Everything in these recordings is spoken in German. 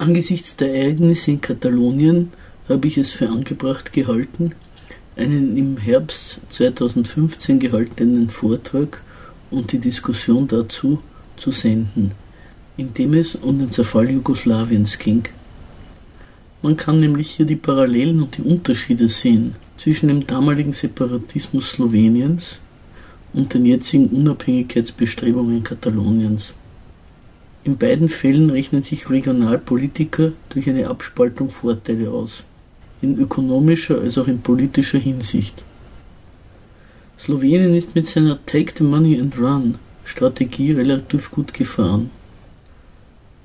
Angesichts der Ereignisse in Katalonien habe ich es für angebracht gehalten, einen im Herbst 2015 gehaltenen Vortrag und die Diskussion dazu zu senden, in dem es um den Zerfall Jugoslawiens ging. Man kann nämlich hier die Parallelen und die Unterschiede sehen zwischen dem damaligen Separatismus Sloweniens und den jetzigen Unabhängigkeitsbestrebungen Kataloniens. In beiden Fällen rechnen sich Regionalpolitiker durch eine Abspaltung Vorteile aus, in ökonomischer als auch in politischer Hinsicht. Slowenien ist mit seiner Take the Money and Run Strategie relativ gut gefahren.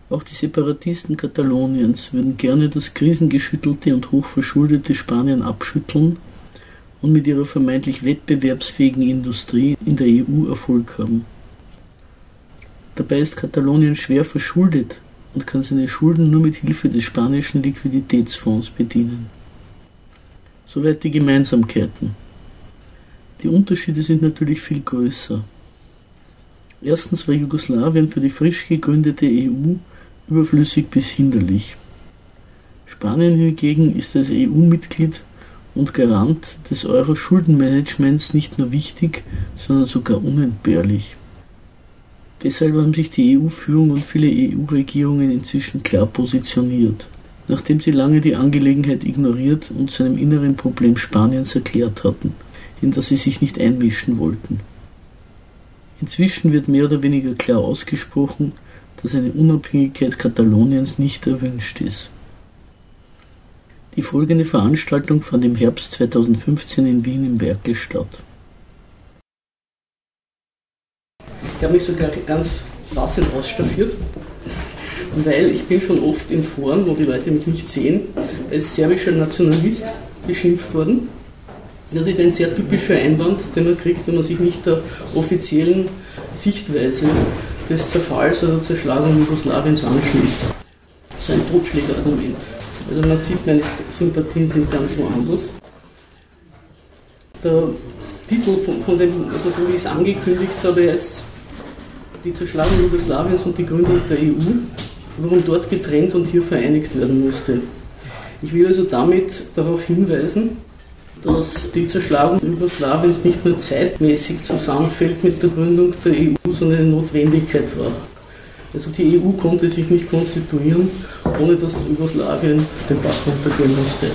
Auch die Separatisten Kataloniens würden gerne das krisengeschüttelte und hochverschuldete Spanien abschütteln und mit ihrer vermeintlich wettbewerbsfähigen Industrie in der EU Erfolg haben. Dabei ist Katalonien schwer verschuldet und kann seine Schulden nur mit Hilfe des spanischen Liquiditätsfonds bedienen. Soweit die Gemeinsamkeiten. Die Unterschiede sind natürlich viel größer. Erstens war Jugoslawien für die frisch gegründete EU überflüssig bis hinderlich. Spanien hingegen ist als EU-Mitglied und Garant des Euro-Schuldenmanagements nicht nur wichtig, sondern sogar unentbehrlich. Deshalb haben sich die EU-Führung und viele EU-Regierungen inzwischen klar positioniert, nachdem sie lange die Angelegenheit ignoriert und zu einem inneren Problem Spaniens erklärt hatten, in das sie sich nicht einmischen wollten. Inzwischen wird mehr oder weniger klar ausgesprochen, dass eine Unabhängigkeit Kataloniens nicht erwünscht ist. Die folgende Veranstaltung fand im Herbst 2015 in Wien im Werkel statt. Ich habe mich sogar ganz passend ausstaffiert, weil ich bin schon oft in Foren, wo die Leute mich nicht sehen, als serbischer Nationalist beschimpft worden. Das ist ein sehr typischer Einwand, den man kriegt, wenn man sich nicht der offiziellen Sichtweise des Zerfalls oder Zerschlagung Jugoslawiens anschließt. So ein Totschlägerargument. Also man sieht, meine Sympathien sind ganz woanders. Der Titel von, von dem, also so wie ich es angekündigt habe, ist die Zerschlagung Jugoslawiens und die Gründung der EU, warum dort getrennt und hier vereinigt werden musste. Ich will also damit darauf hinweisen, dass die Zerschlagung Jugoslawiens nicht nur zeitmäßig zusammenfällt mit der Gründung der EU, sondern eine Notwendigkeit war. Also die EU konnte sich nicht konstituieren, ohne dass Jugoslawien den Bach runtergehen musste.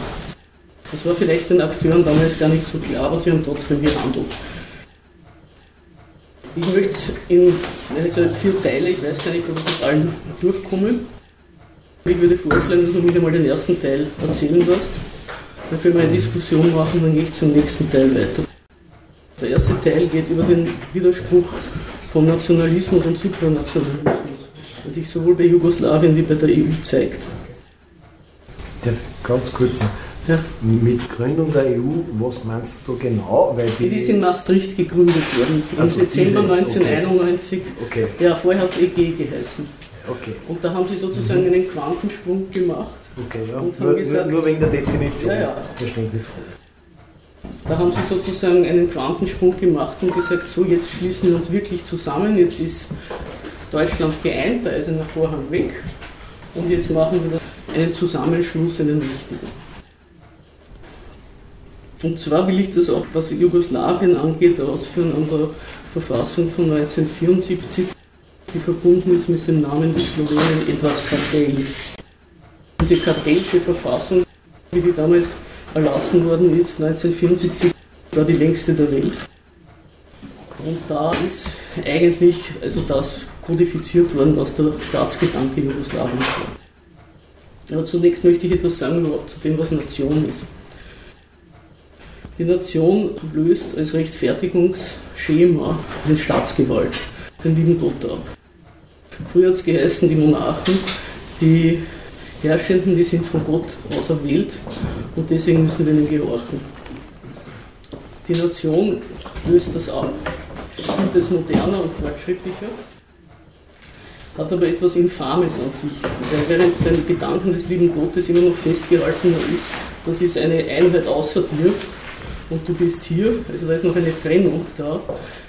Das war vielleicht den Akteuren damals gar nicht so klar, aber sie haben trotzdem gehandelt. Ich möchte es in also vier Teile, ich weiß gar nicht, ob ich mit allen durchkomme. Ich würde vorschlagen, dass du mich einmal den ersten Teil erzählen lässt. Können wir eine Diskussion machen, dann gehe ich zum nächsten Teil weiter. Der erste Teil geht über den Widerspruch von Nationalismus und Supranationalismus, der sich sowohl bei Jugoslawien wie bei der EU zeigt. Der, ganz kurz, ja. Mit Gründung der EU, was meinst du genau? Weil die, die ist in Maastricht gegründet worden, im also Dezember diese, 1991. Okay. Okay. Ja, vorher hat es EG geheißen. Okay. Und da haben sie sozusagen mhm. einen Quantensprung gemacht. Okay, ja. Und nur, gesagt, nur wegen der Definition. Ja, ja. Verständnisvoll. Da haben sie sozusagen einen Quantensprung gemacht und gesagt, so jetzt schließen wir uns wirklich zusammen, jetzt ist Deutschland geeint, da ist ein Vorhang weg und jetzt machen wir einen Zusammenschluss, einen richtigen. Und zwar will ich das auch, was Jugoslawien angeht, ausführen an der Verfassung von 1974, die verbunden ist mit dem Namen des Slowenien Edward Kartell. Diese kartellische Verfassung, wie die damals erlassen worden ist, 1974, war die längste der Welt. Und da ist eigentlich also das kodifiziert worden, was der Staatsgedanke Jugoslawiens war. Aber zunächst möchte ich etwas sagen zu dem, was Nation ist. Die Nation löst als Rechtfertigungsschema den Staatsgewalt, den lieben Gott ab. Früher hat es geheißen, die Monarchen, die Herrschenden, die sind von Gott auserwählt und deswegen müssen wir ihnen gehorchen. Die Nation löst das ab, und ist moderner und fortschrittlicher, hat aber etwas Infames an sich. Während beim Gedanken des lieben Gottes immer noch festgehalten ist, das ist eine Einheit außer dir, und du bist hier, also da ist noch eine Trennung da,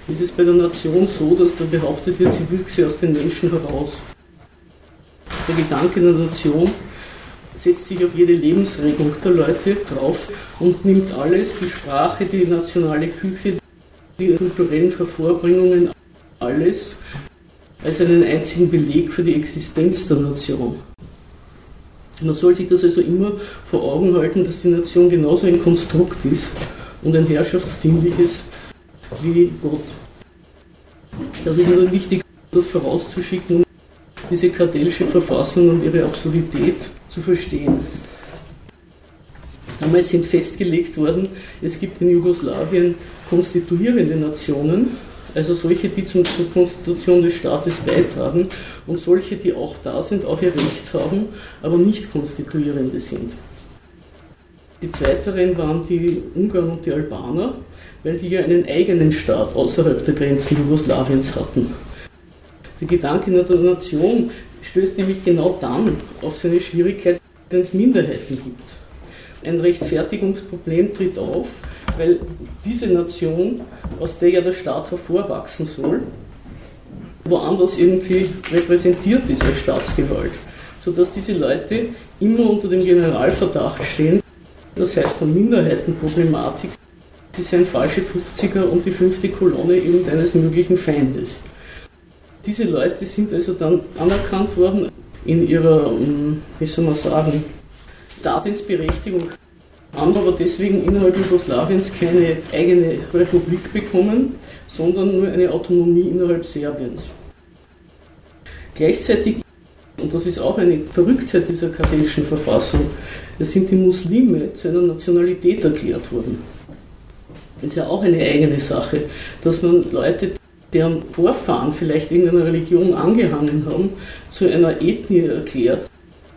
ist es bei der Nation so, dass da behauptet wird, sie wüchse aus den Menschen heraus. der Gedanke der Nation setzt sich auf jede Lebensregung der Leute drauf und nimmt alles, die Sprache, die nationale Küche, die kulturellen Hervorbringungen, alles als einen einzigen Beleg für die Existenz der Nation. Man soll sich das also immer vor Augen halten, dass die Nation genauso ein Konstrukt ist und ein herrschaftsdienliches wie Gott. Das ist nur wichtig, das vorauszuschicken, um diese kartellische Verfassung und ihre Absurdität zu verstehen. Damals sind festgelegt worden, es gibt in Jugoslawien konstituierende Nationen, also solche, die zum, zur Konstitution des Staates beitragen und solche, die auch da sind, auch ihr Recht haben, aber nicht konstituierende sind. Die zweiteren waren die Ungarn und die Albaner, weil die ja einen eigenen Staat außerhalb der Grenzen Jugoslawiens hatten. Der Gedanke der Nation stößt nämlich genau dann auf seine Schwierigkeit, wenn es Minderheiten gibt. Ein Rechtfertigungsproblem tritt auf, weil diese Nation, aus der ja der Staat hervorwachsen soll, woanders irgendwie repräsentiert ist als Staatsgewalt, sodass diese Leute immer unter dem Generalverdacht stehen, das heißt von Minderheitenproblematik, sie seien falsche 50er und die fünfte Kolonne irgendeines möglichen Feindes. Diese Leute sind also dann anerkannt worden in ihrer, hm, wie soll man sagen, Daseinsberechtigung, haben aber deswegen innerhalb Jugoslawiens keine eigene Republik bekommen, sondern nur eine Autonomie innerhalb Serbiens. Gleichzeitig, und das ist auch eine Verrücktheit dieser kartelischen Verfassung, es sind die Muslime zu einer Nationalität erklärt worden. Das ist ja auch eine eigene Sache, dass man Leute, deren Vorfahren vielleicht irgendeiner Religion angehangen haben, zu einer Ethnie erklärt,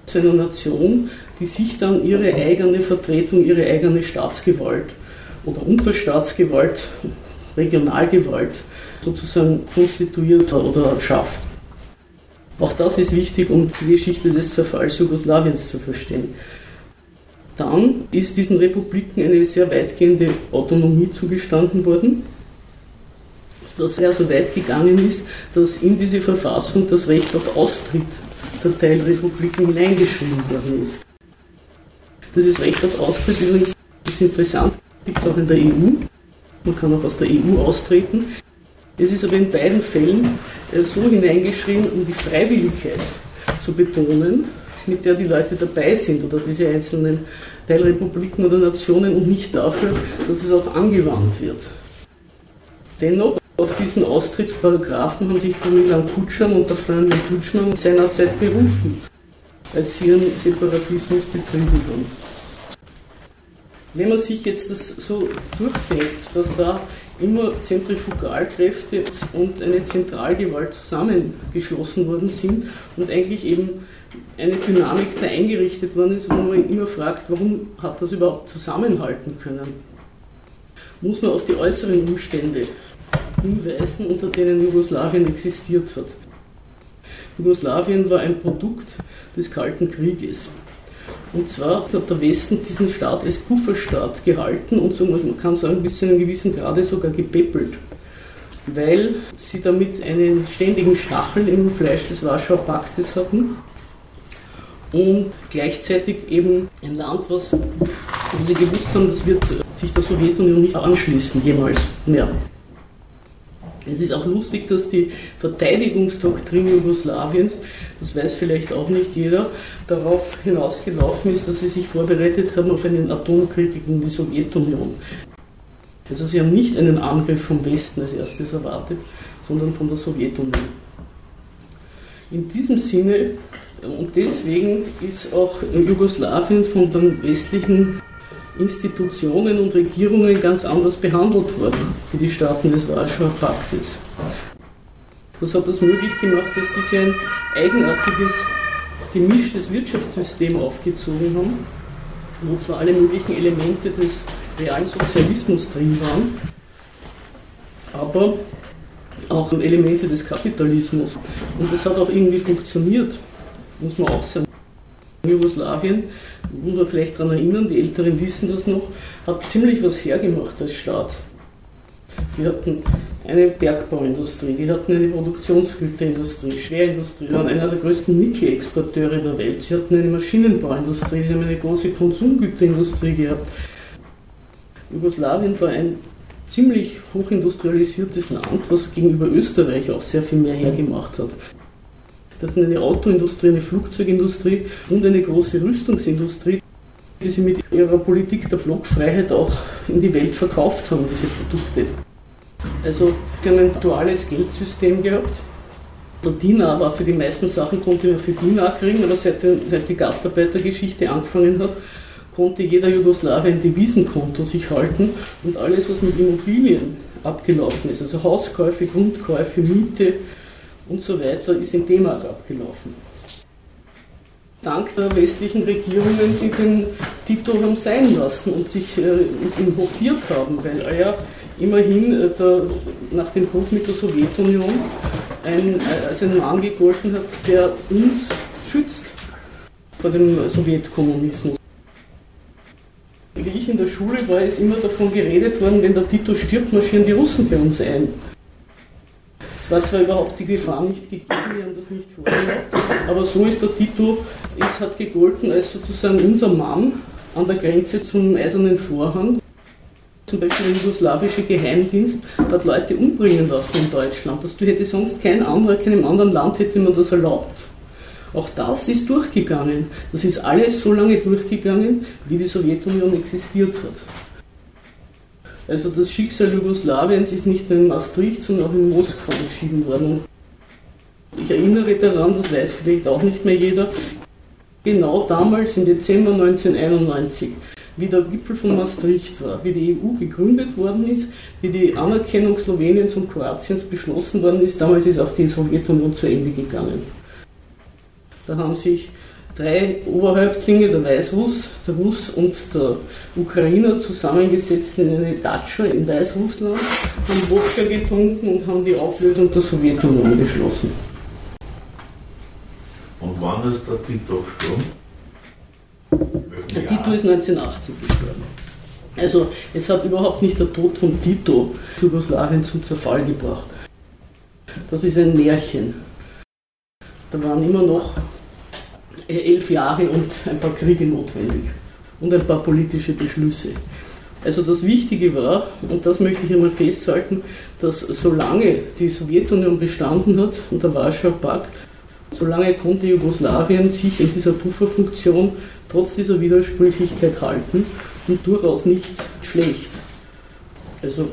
zu einer Nation, die sich dann ihre eigene Vertretung, ihre eigene Staatsgewalt oder Unterstaatsgewalt, Regionalgewalt sozusagen konstituiert oder schafft. Auch das ist wichtig, um die Geschichte des Zerfalls Jugoslawiens zu verstehen. Dann ist diesen Republiken eine sehr weitgehende Autonomie zugestanden worden, dass er so weit gegangen ist, dass in diese Verfassung das Recht auf Austritt der Teilrepubliken hineingeschrieben worden ist. Dieses Recht auf Austritt übrigens ist interessant, gibt es auch in der EU. Man kann auch aus der EU austreten. Es ist aber in beiden Fällen äh, so hineingeschrieben, um die Freiwilligkeit zu betonen, mit der die Leute dabei sind oder diese einzelnen Teilrepubliken oder Nationen und nicht dafür, dass es auch angewandt wird. Dennoch, auf diesen Austrittsparagraphen haben sich der Milan Kutschan und der Franjo Kutschmann seinerzeit berufen, als sie ihren Separatismus betrieben haben. Wenn man sich jetzt das so durchdenkt, dass da immer Zentrifugalkräfte und eine Zentralgewalt zusammengeschlossen worden sind und eigentlich eben eine Dynamik da eingerichtet worden ist, wo man immer fragt, warum hat das überhaupt zusammenhalten können, muss man auf die äußeren Umstände hinweisen, unter denen Jugoslawien existiert hat. Jugoslawien war ein Produkt des Kalten Krieges. Und zwar hat der Westen diesen Staat als Pufferstaat gehalten und so man kann sagen, bis zu einem gewissen Grade sogar gepäppelt, weil sie damit einen ständigen Stachel im Fleisch des Warschauer Paktes hatten und gleichzeitig eben ein Land, was, wo sie gewusst haben, das wird sich der Sowjetunion nicht anschließen, jemals mehr. Es ist auch lustig, dass die Verteidigungsdoktrin Jugoslawiens, das weiß vielleicht auch nicht jeder, darauf hinausgelaufen ist, dass sie sich vorbereitet haben auf einen Atomkrieg gegen die Sowjetunion. Also sie haben nicht einen Angriff vom Westen als erstes erwartet, sondern von der Sowjetunion. In diesem Sinne und deswegen ist auch Jugoslawien von den westlichen Institutionen und Regierungen ganz anders behandelt worden wie die Staaten des Warschauer Paktes. Das hat das möglich gemacht, dass diese ein eigenartiges, gemischtes Wirtschaftssystem aufgezogen haben, wo zwar alle möglichen Elemente des realen Sozialismus drin waren, aber auch Elemente des Kapitalismus. Und das hat auch irgendwie funktioniert, muss man auch sagen. Jugoslawien, muss man vielleicht daran erinnern, die Älteren wissen das noch, hat ziemlich was hergemacht als Staat. die hatten eine Bergbauindustrie, die hatten eine Produktionsgüterindustrie, Schwerindustrie, waren einer der größten Nickel-Exporteure der Welt. Sie hatten eine Maschinenbauindustrie, sie haben eine große Konsumgüterindustrie gehabt. Jugoslawien war ein ziemlich hochindustrialisiertes Land, was gegenüber Österreich auch sehr viel mehr hergemacht hat. Wir hatten eine Autoindustrie, eine Flugzeugindustrie und eine große Rüstungsindustrie, die sie mit ihrer Politik der Blockfreiheit auch in die Welt verkauft haben, diese Produkte. Also sie haben ein duales Geldsystem gehabt. Der Dinar war für die meisten Sachen, konnte man für Dinar kriegen, aber seit, seit die Gastarbeitergeschichte angefangen hat, konnte jeder Jugoslawe ein Devisenkonto sich halten und alles, was mit Immobilien abgelaufen ist, also Hauskäufe, Grundkäufe, Miete und so weiter, ist in D-Mark abgelaufen. Dank der westlichen Regierungen, die den Tito haben sein lassen und sich äh, hofiert haben, weil er ja immerhin äh, der, nach dem Bruch mit der Sowjetunion ein, äh, als ein Mann gegolten hat, der uns schützt vor dem Sowjetkommunismus. Wie ich in der Schule war, ist immer davon geredet worden, wenn der Tito stirbt, marschieren die Russen bei uns ein. War zwar überhaupt die Gefahr nicht gegeben, wir haben das nicht vorgehabt, aber so ist der Tito, es hat gegolten als sozusagen unser Mann an der Grenze zum Eisernen Vorhang zum Beispiel der jugoslawische Geheimdienst hat Leute umbringen lassen in Deutschland. Das hätte sonst kein anderer, keinem anderen Land hätte man das erlaubt. Auch das ist durchgegangen. Das ist alles so lange durchgegangen, wie die Sowjetunion existiert hat. Also das Schicksal Jugoslawiens ist nicht nur in Maastricht, sondern auch in Moskau entschieden worden. Ich erinnere daran, das weiß vielleicht auch nicht mehr jeder, genau damals im Dezember 1991 wie der Gipfel von Maastricht war, wie die EU gegründet worden ist, wie die Anerkennung Sloweniens und Kroatiens beschlossen worden ist. Damals ist auch die Sowjetunion zu Ende gegangen. Da haben sich drei Oberhäuptlinge, der Weißruss, der Russ und der Ukrainer, zusammengesetzt in eine Datscha in Weißrussland, haben Wodka getrunken und haben die Auflösung der Sowjetunion beschlossen. Und wann ist der Tito gestorben? Der Tito ist 1980 gestorben. Also es hat überhaupt nicht der Tod von Tito Jugoslawien zum Zerfall gebracht. Das ist ein Märchen. Da waren immer noch elf Jahre und ein paar Kriege notwendig und ein paar politische Beschlüsse. Also das Wichtige war, und das möchte ich einmal festhalten, dass solange die Sowjetunion bestanden hat und der Warschauer Pakt, solange konnte Jugoslawien sich in dieser Pufferfunktion trotz dieser Widersprüchlichkeit halten und durchaus nicht schlecht. Also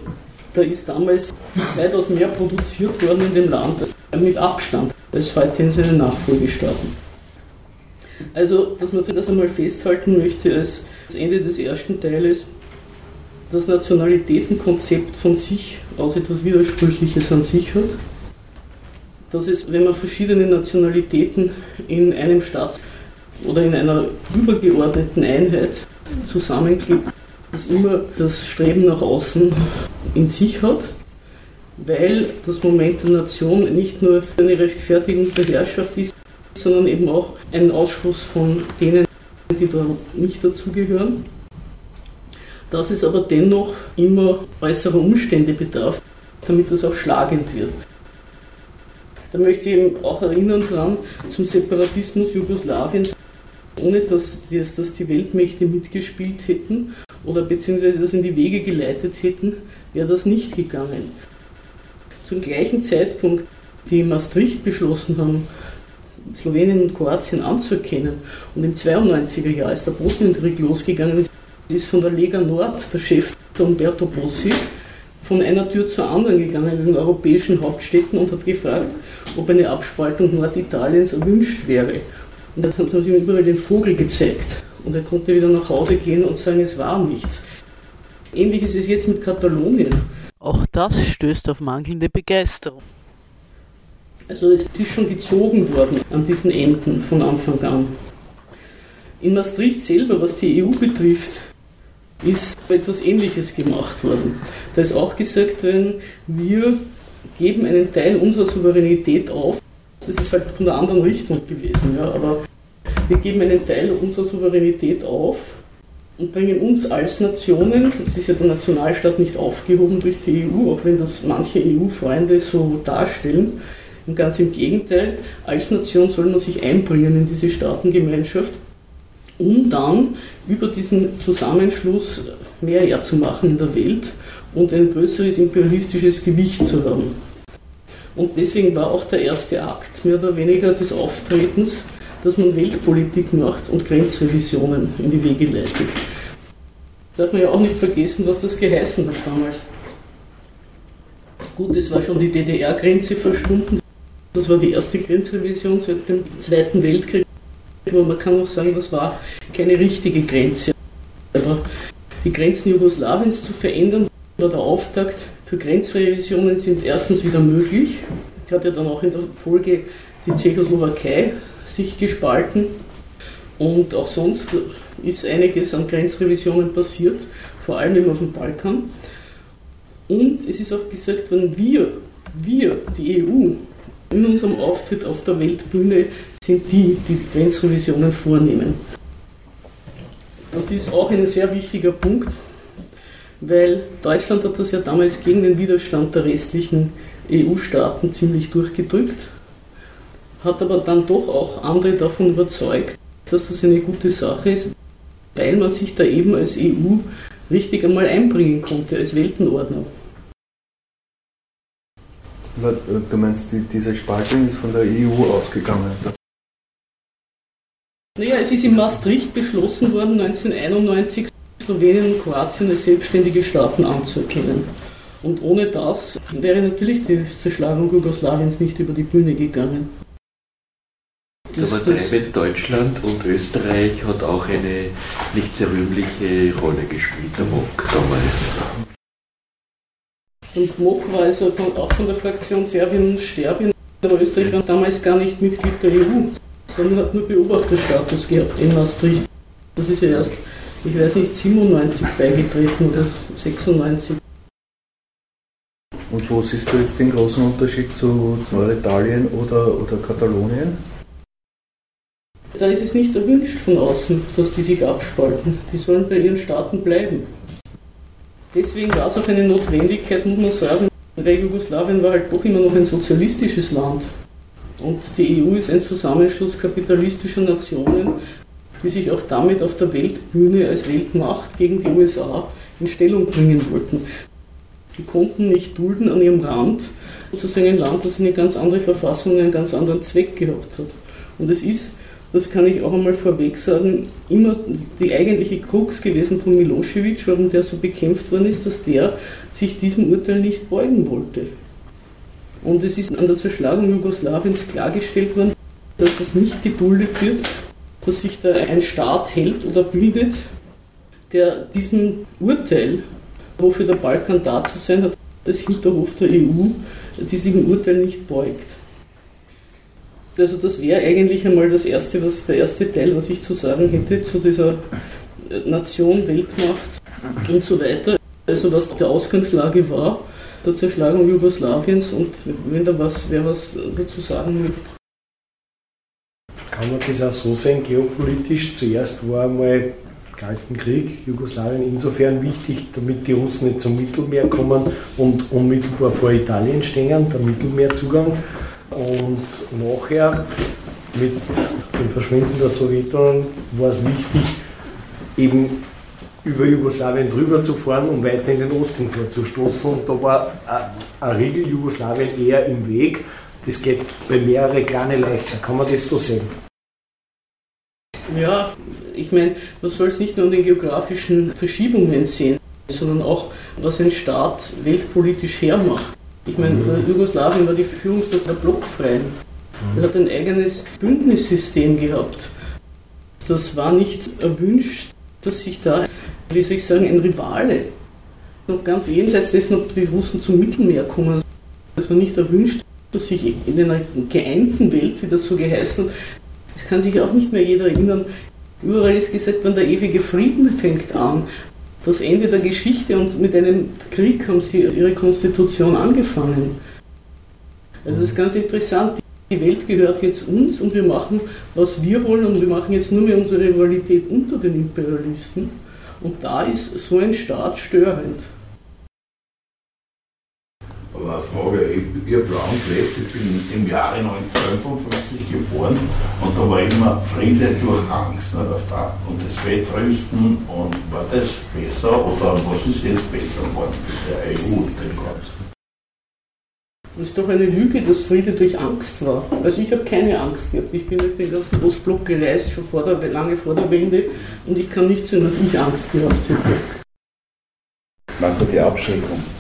da ist damals weitaus mehr produziert worden in dem Land mit Abstand als heute in seinen Nachfolgestaaten. Also, dass man für das einmal festhalten möchte als Ende des ersten Teiles, das Nationalitätenkonzept von sich aus etwas Widersprüchliches an sich hat, dass es, wenn man verschiedene Nationalitäten in einem Staat oder in einer übergeordneten Einheit zusammenklebt, das immer das Streben nach außen in sich hat, weil das Moment der Nation nicht nur eine Rechtfertigung der Herrschaft ist, sondern eben auch ein Ausschluss von denen, die da nicht dazugehören. Dass es aber dennoch immer äußerer Umstände bedarf, damit das auch schlagend wird. Da möchte ich eben auch erinnern dran zum Separatismus Jugoslawiens ohne dass, dass die Weltmächte mitgespielt hätten oder beziehungsweise das in die Wege geleitet hätten, wäre das nicht gegangen. Zum gleichen Zeitpunkt, die Maastricht beschlossen haben, Slowenien und Kroatien anzuerkennen und im 92er Jahr, als der Bosnienkrieg losgegangen ist, ist von der Lega Nord der Chef der Umberto Bossi von einer Tür zur anderen gegangen in den europäischen Hauptstädten und hat gefragt, ob eine Abspaltung Norditaliens erwünscht wäre. Und dann haben sie ihm überall den Vogel gezeigt. Und er konnte wieder nach Hause gehen und sagen, es war nichts. Ähnlich ist jetzt mit Katalonien. Auch das stößt auf mangelnde Begeisterung. Also es ist schon gezogen worden an diesen Enden von Anfang an. In Maastricht selber, was die EU betrifft, ist etwas Ähnliches gemacht worden. Da ist auch gesagt worden, wir geben einen Teil unserer Souveränität auf das ist halt von der anderen Richtung gewesen. Ja, aber wir geben einen Teil unserer Souveränität auf und bringen uns als Nationen, es ist ja der Nationalstaat nicht aufgehoben durch die EU, auch wenn das manche EU-Freunde so darstellen, und ganz im Gegenteil, als Nation soll man sich einbringen in diese Staatengemeinschaft, um dann über diesen Zusammenschluss mehr herzumachen in der Welt und ein größeres imperialistisches Gewicht zu haben. Und deswegen war auch der erste Akt mehr oder weniger des Auftretens, dass man Weltpolitik macht und Grenzrevisionen in die Wege leitet. Darf man ja auch nicht vergessen, was das geheißen hat damals. Gut, es war schon die DDR-Grenze verschwunden. Das war die erste Grenzrevision seit dem Zweiten Weltkrieg. Aber man kann auch sagen, das war keine richtige Grenze. Aber die Grenzen Jugoslawiens zu verändern, war der Auftakt für Grenzrevisionen sind erstens wieder möglich. Hat ja dann auch in der Folge die Tschechoslowakei sich gespalten. Und auch sonst ist einiges an Grenzrevisionen passiert, vor allem auf dem Balkan. Und es ist auch gesagt worden, wir, wir, die EU, in unserem Auftritt auf der Weltbühne sind die, die Grenzrevisionen vornehmen. Das ist auch ein sehr wichtiger Punkt, weil Deutschland hat das ja damals gegen den Widerstand der restlichen EU-Staaten ziemlich durchgedrückt, hat aber dann doch auch andere davon überzeugt, dass das eine gute Sache ist, weil man sich da eben als EU richtig einmal einbringen konnte, als Weltenordner. Du meinst, diese Spaltung ist von der EU ausgegangen? Naja, es ist in Maastricht beschlossen worden, 1991 Slowenien und Kroatien als selbstständige Staaten anzuerkennen. Und ohne das wäre natürlich die Zerschlagung Jugoslawiens nicht über die Bühne gegangen. Das, Aber das Deutschland und Österreich hat auch eine nicht sehr rühmliche Rolle gespielt, der MOK damals. Und MOK war also von, auch von der Fraktion Serbien und Serbien, aber Österreich war damals gar nicht Mitglied der EU, sondern hat nur Beobachterstatus gehabt in Maastricht. Das ist ja erst, ich weiß nicht, 97 beigetreten oder 96. Und wo siehst du jetzt den großen Unterschied zu Norditalien oder, oder Katalonien? Da ist es nicht erwünscht von außen, dass die sich abspalten. Die sollen bei ihren Staaten bleiben. Deswegen war es auch eine Notwendigkeit, muss man sagen, weil Jugoslawien war halt doch immer noch ein sozialistisches Land. Und die EU ist ein Zusammenschluss kapitalistischer Nationen, die sich auch damit auf der Weltbühne als Weltmacht gegen die USA in Stellung bringen wollten. Die konnten nicht dulden an ihrem Rand, sozusagen ein Land, das eine ganz andere Verfassung einen ganz anderen Zweck gehabt hat. Und es ist das kann ich auch einmal vorweg sagen, immer die eigentliche Krux gewesen von Milosevic, warum der so bekämpft worden ist, dass der sich diesem Urteil nicht beugen wollte. Und es ist an der Zerschlagung Jugoslawiens klargestellt worden, dass es nicht geduldet wird, dass sich da ein Staat hält oder bildet, der diesem Urteil, wofür der Balkan da zu sein hat, das Hinterhof der EU, diesem Urteil nicht beugt. Also das wäre eigentlich einmal das erste, was der erste Teil, was ich zu sagen hätte zu dieser Nation, Weltmacht und so weiter. Also was der Ausgangslage war, der Zerschlagung Jugoslawiens und wenn da was, wer was dazu sagen möchte. Kann man das auch so sehen, geopolitisch? Zuerst war einmal Kalten Krieg, Jugoslawien insofern wichtig, damit die Russen nicht zum Mittelmeer kommen und unmittelbar vor Italien stehen, der Mittelmeerzugang. Und nachher mit dem Verschwinden der Sowjetunion war es wichtig, eben über Jugoslawien drüber zu fahren, um weiter in den Osten vorzustoßen. Und da war ein Riegel Jugoslawien eher im Weg. Das geht bei mehreren kleine leichter. Kann man das so sehen? Ja, ich meine, man soll es nicht nur an den geografischen Verschiebungen sehen, sondern auch, was ein Staat weltpolitisch hermacht. Ich meine. Jugoslawien war die Führungsmacht der Blockfreien. Mhm. Er hat ein eigenes Bündnissystem gehabt. Das war nicht erwünscht, dass sich da, wie soll ich sagen, ein Rivale, noch ganz jenseits dessen, ob die Russen zum Mittelmeer kommen, es war nicht erwünscht, dass sich in einer geeinten Welt, wie das so geheißen hat, das kann sich auch nicht mehr jeder erinnern, überall ist gesagt, wenn der ewige Frieden fängt an, das Ende der Geschichte und mit einem Krieg haben sie ihre Konstitution angefangen. Also das ist ganz interessant. Die Welt gehört jetzt uns und wir machen, was wir wollen und wir machen jetzt nur mehr unsere Rivalität unter den Imperialisten. Und da ist so ein Staat störend. Aber eine Frage, ich, ich habe lang gelebt, ich bin im Jahre 1955 geboren und da war immer Friede durch Angst nicht, auf der, und das Wettrüsten und war das besser oder was ist jetzt besser geworden mit der EU und dem Ganzen? Das ist doch eine Lüge, dass Friede durch Angst war. Also ich habe keine Angst gehabt. Ich bin durch den ganzen Ostblock gereist, schon vor der, lange vor der Wende und ich kann nicht sagen, dass ich Angst gehabt hätte. Meinst du die Abschreckung?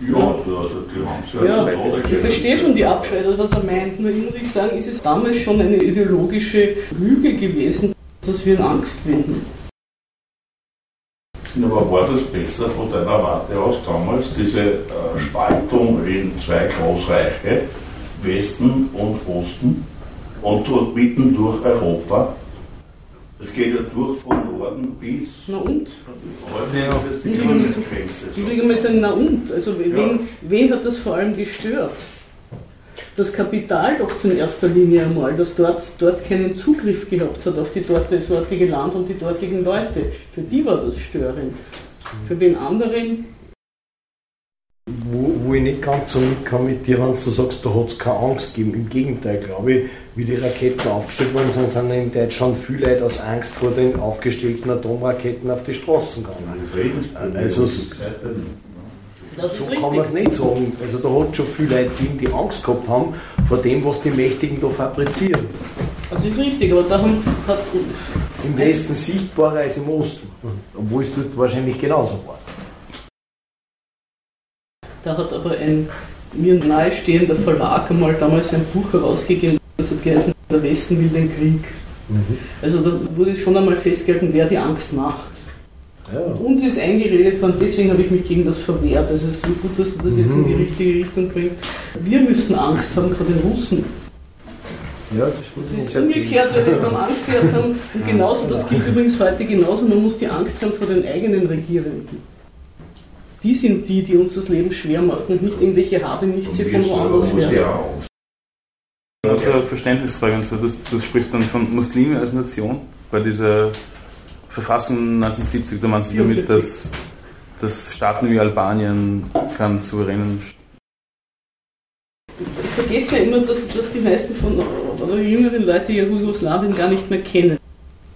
Ja, also die haben sie Ja, heutzutage ich verstehe schon die Abschreiter, was er meint. Nur ich sagen, ist es damals schon eine ideologische Lüge gewesen, dass wir in Angst leben. Aber war das besser von deiner Warte aus damals, diese äh, Spaltung in zwei Großreiche, Westen und Osten, und dort mitten durch Europa? Es geht ja durch von Norden bis Na und? heute ist das die Ja. Konsequenz. Ich würde mal sagen, na und? Also wen, wen hat das vor allem gestört? Das Kapital doch in erster Linie einmal, das dort, dort keinen Zugriff gehabt hat auf die dort, das dortige Land und die dortigen Leute. Für die war das störend. Für wen anderen, Wo, wo ich nicht ganz so mitkomme mit dir, wenn du sagst, da hat es keine Angst gegeben. Im Gegenteil, glaube ich, wie die Raketen aufgestellt worden sind, sind in Deutschland viele Leute aus Angst vor den aufgestellten Atomraketen auf die Straßen gegangen. Also- das ist So kann man es nicht sagen. Also da hat es schon viele Leute gegeben, die Angst gehabt haben vor dem, was die Mächtigen da fabrizieren. Das ist richtig, aber da haben, hat, Im Westen sichtbarer als im Osten. Obwohl es dort wahrscheinlich genauso war. da hat aber ein mir nahestehender Verlag einmal damals ein Buch herausgegeben, das hat geheißen, der Westen will den Krieg. Also da wurde schon einmal festgehalten, wer die Angst macht. Ja. Uns ist eingeredet worden, deswegen habe ich mich gegen das verwehrt. Also es ist so gut, dass du das jetzt in die richtige Richtung bringst. Wir müssten Angst haben vor den Russen. Ja, das muss ist umgekehrt, weil wir haben Angst gehabt haben. Und genauso, das gilt übrigens heute genauso, man muss die Angst haben vor den eigenen Regierenden. Die sind die, die uns das Leben schwer machen und nicht irgendwelche Habenichtse von woanders her. Also eine Verständnisfrage und so, du, du sprichst dann von Muslime als Nation bei dieser Verfassung 1970, da meinst du damit, dass, dass Staaten wie Albanien keinen souveränen Ich vergesse ja immer, dass, dass die meisten von oder jüngeren Leute ja Jugoslawien gar nicht mehr kennen.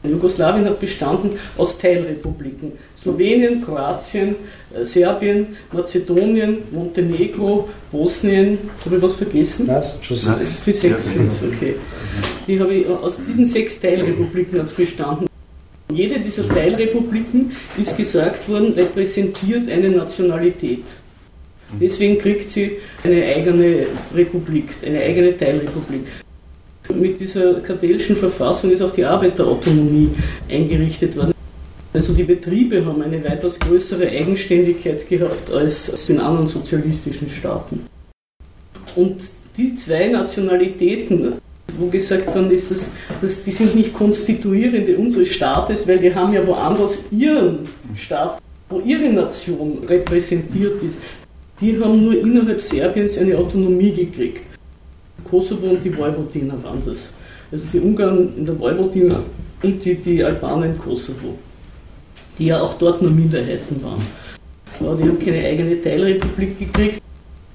Jugoslawien hat bestanden aus Teilrepubliken. Slowenien, Kroatien, äh, Serbien, Mazedonien, Montenegro, Bosnien. Habe ich was vergessen? Nein, schon. Nein. Die sechs sind es, okay. Die habe ich, aus diesen sechs Teilrepubliken hat es bestanden. Jede dieser Teilrepubliken ist gesagt worden, repräsentiert eine Nationalität. Deswegen kriegt sie eine eigene Republik, eine eigene Teilrepublik. Mit dieser kartellischen Verfassung ist auch die Arbeiterautonomie eingerichtet worden. Also die Betriebe haben eine weitaus größere Eigenständigkeit gehabt als in anderen sozialistischen Staaten. Und die zwei Nationalitäten, wo gesagt worden ist, dass, dass die sind nicht konstituierende unseres Staates, weil wir haben ja woanders ihren Staat, wo ihre Nation repräsentiert ist. Die haben nur innerhalb Serbiens eine Autonomie gekriegt. Kosovo und die Vojvodina waren das. Also die Ungarn in der Vojvodina und die, die Albaner in Kosovo, die ja auch dort nur Minderheiten waren. Aber die haben keine eigene Teilrepublik gekriegt.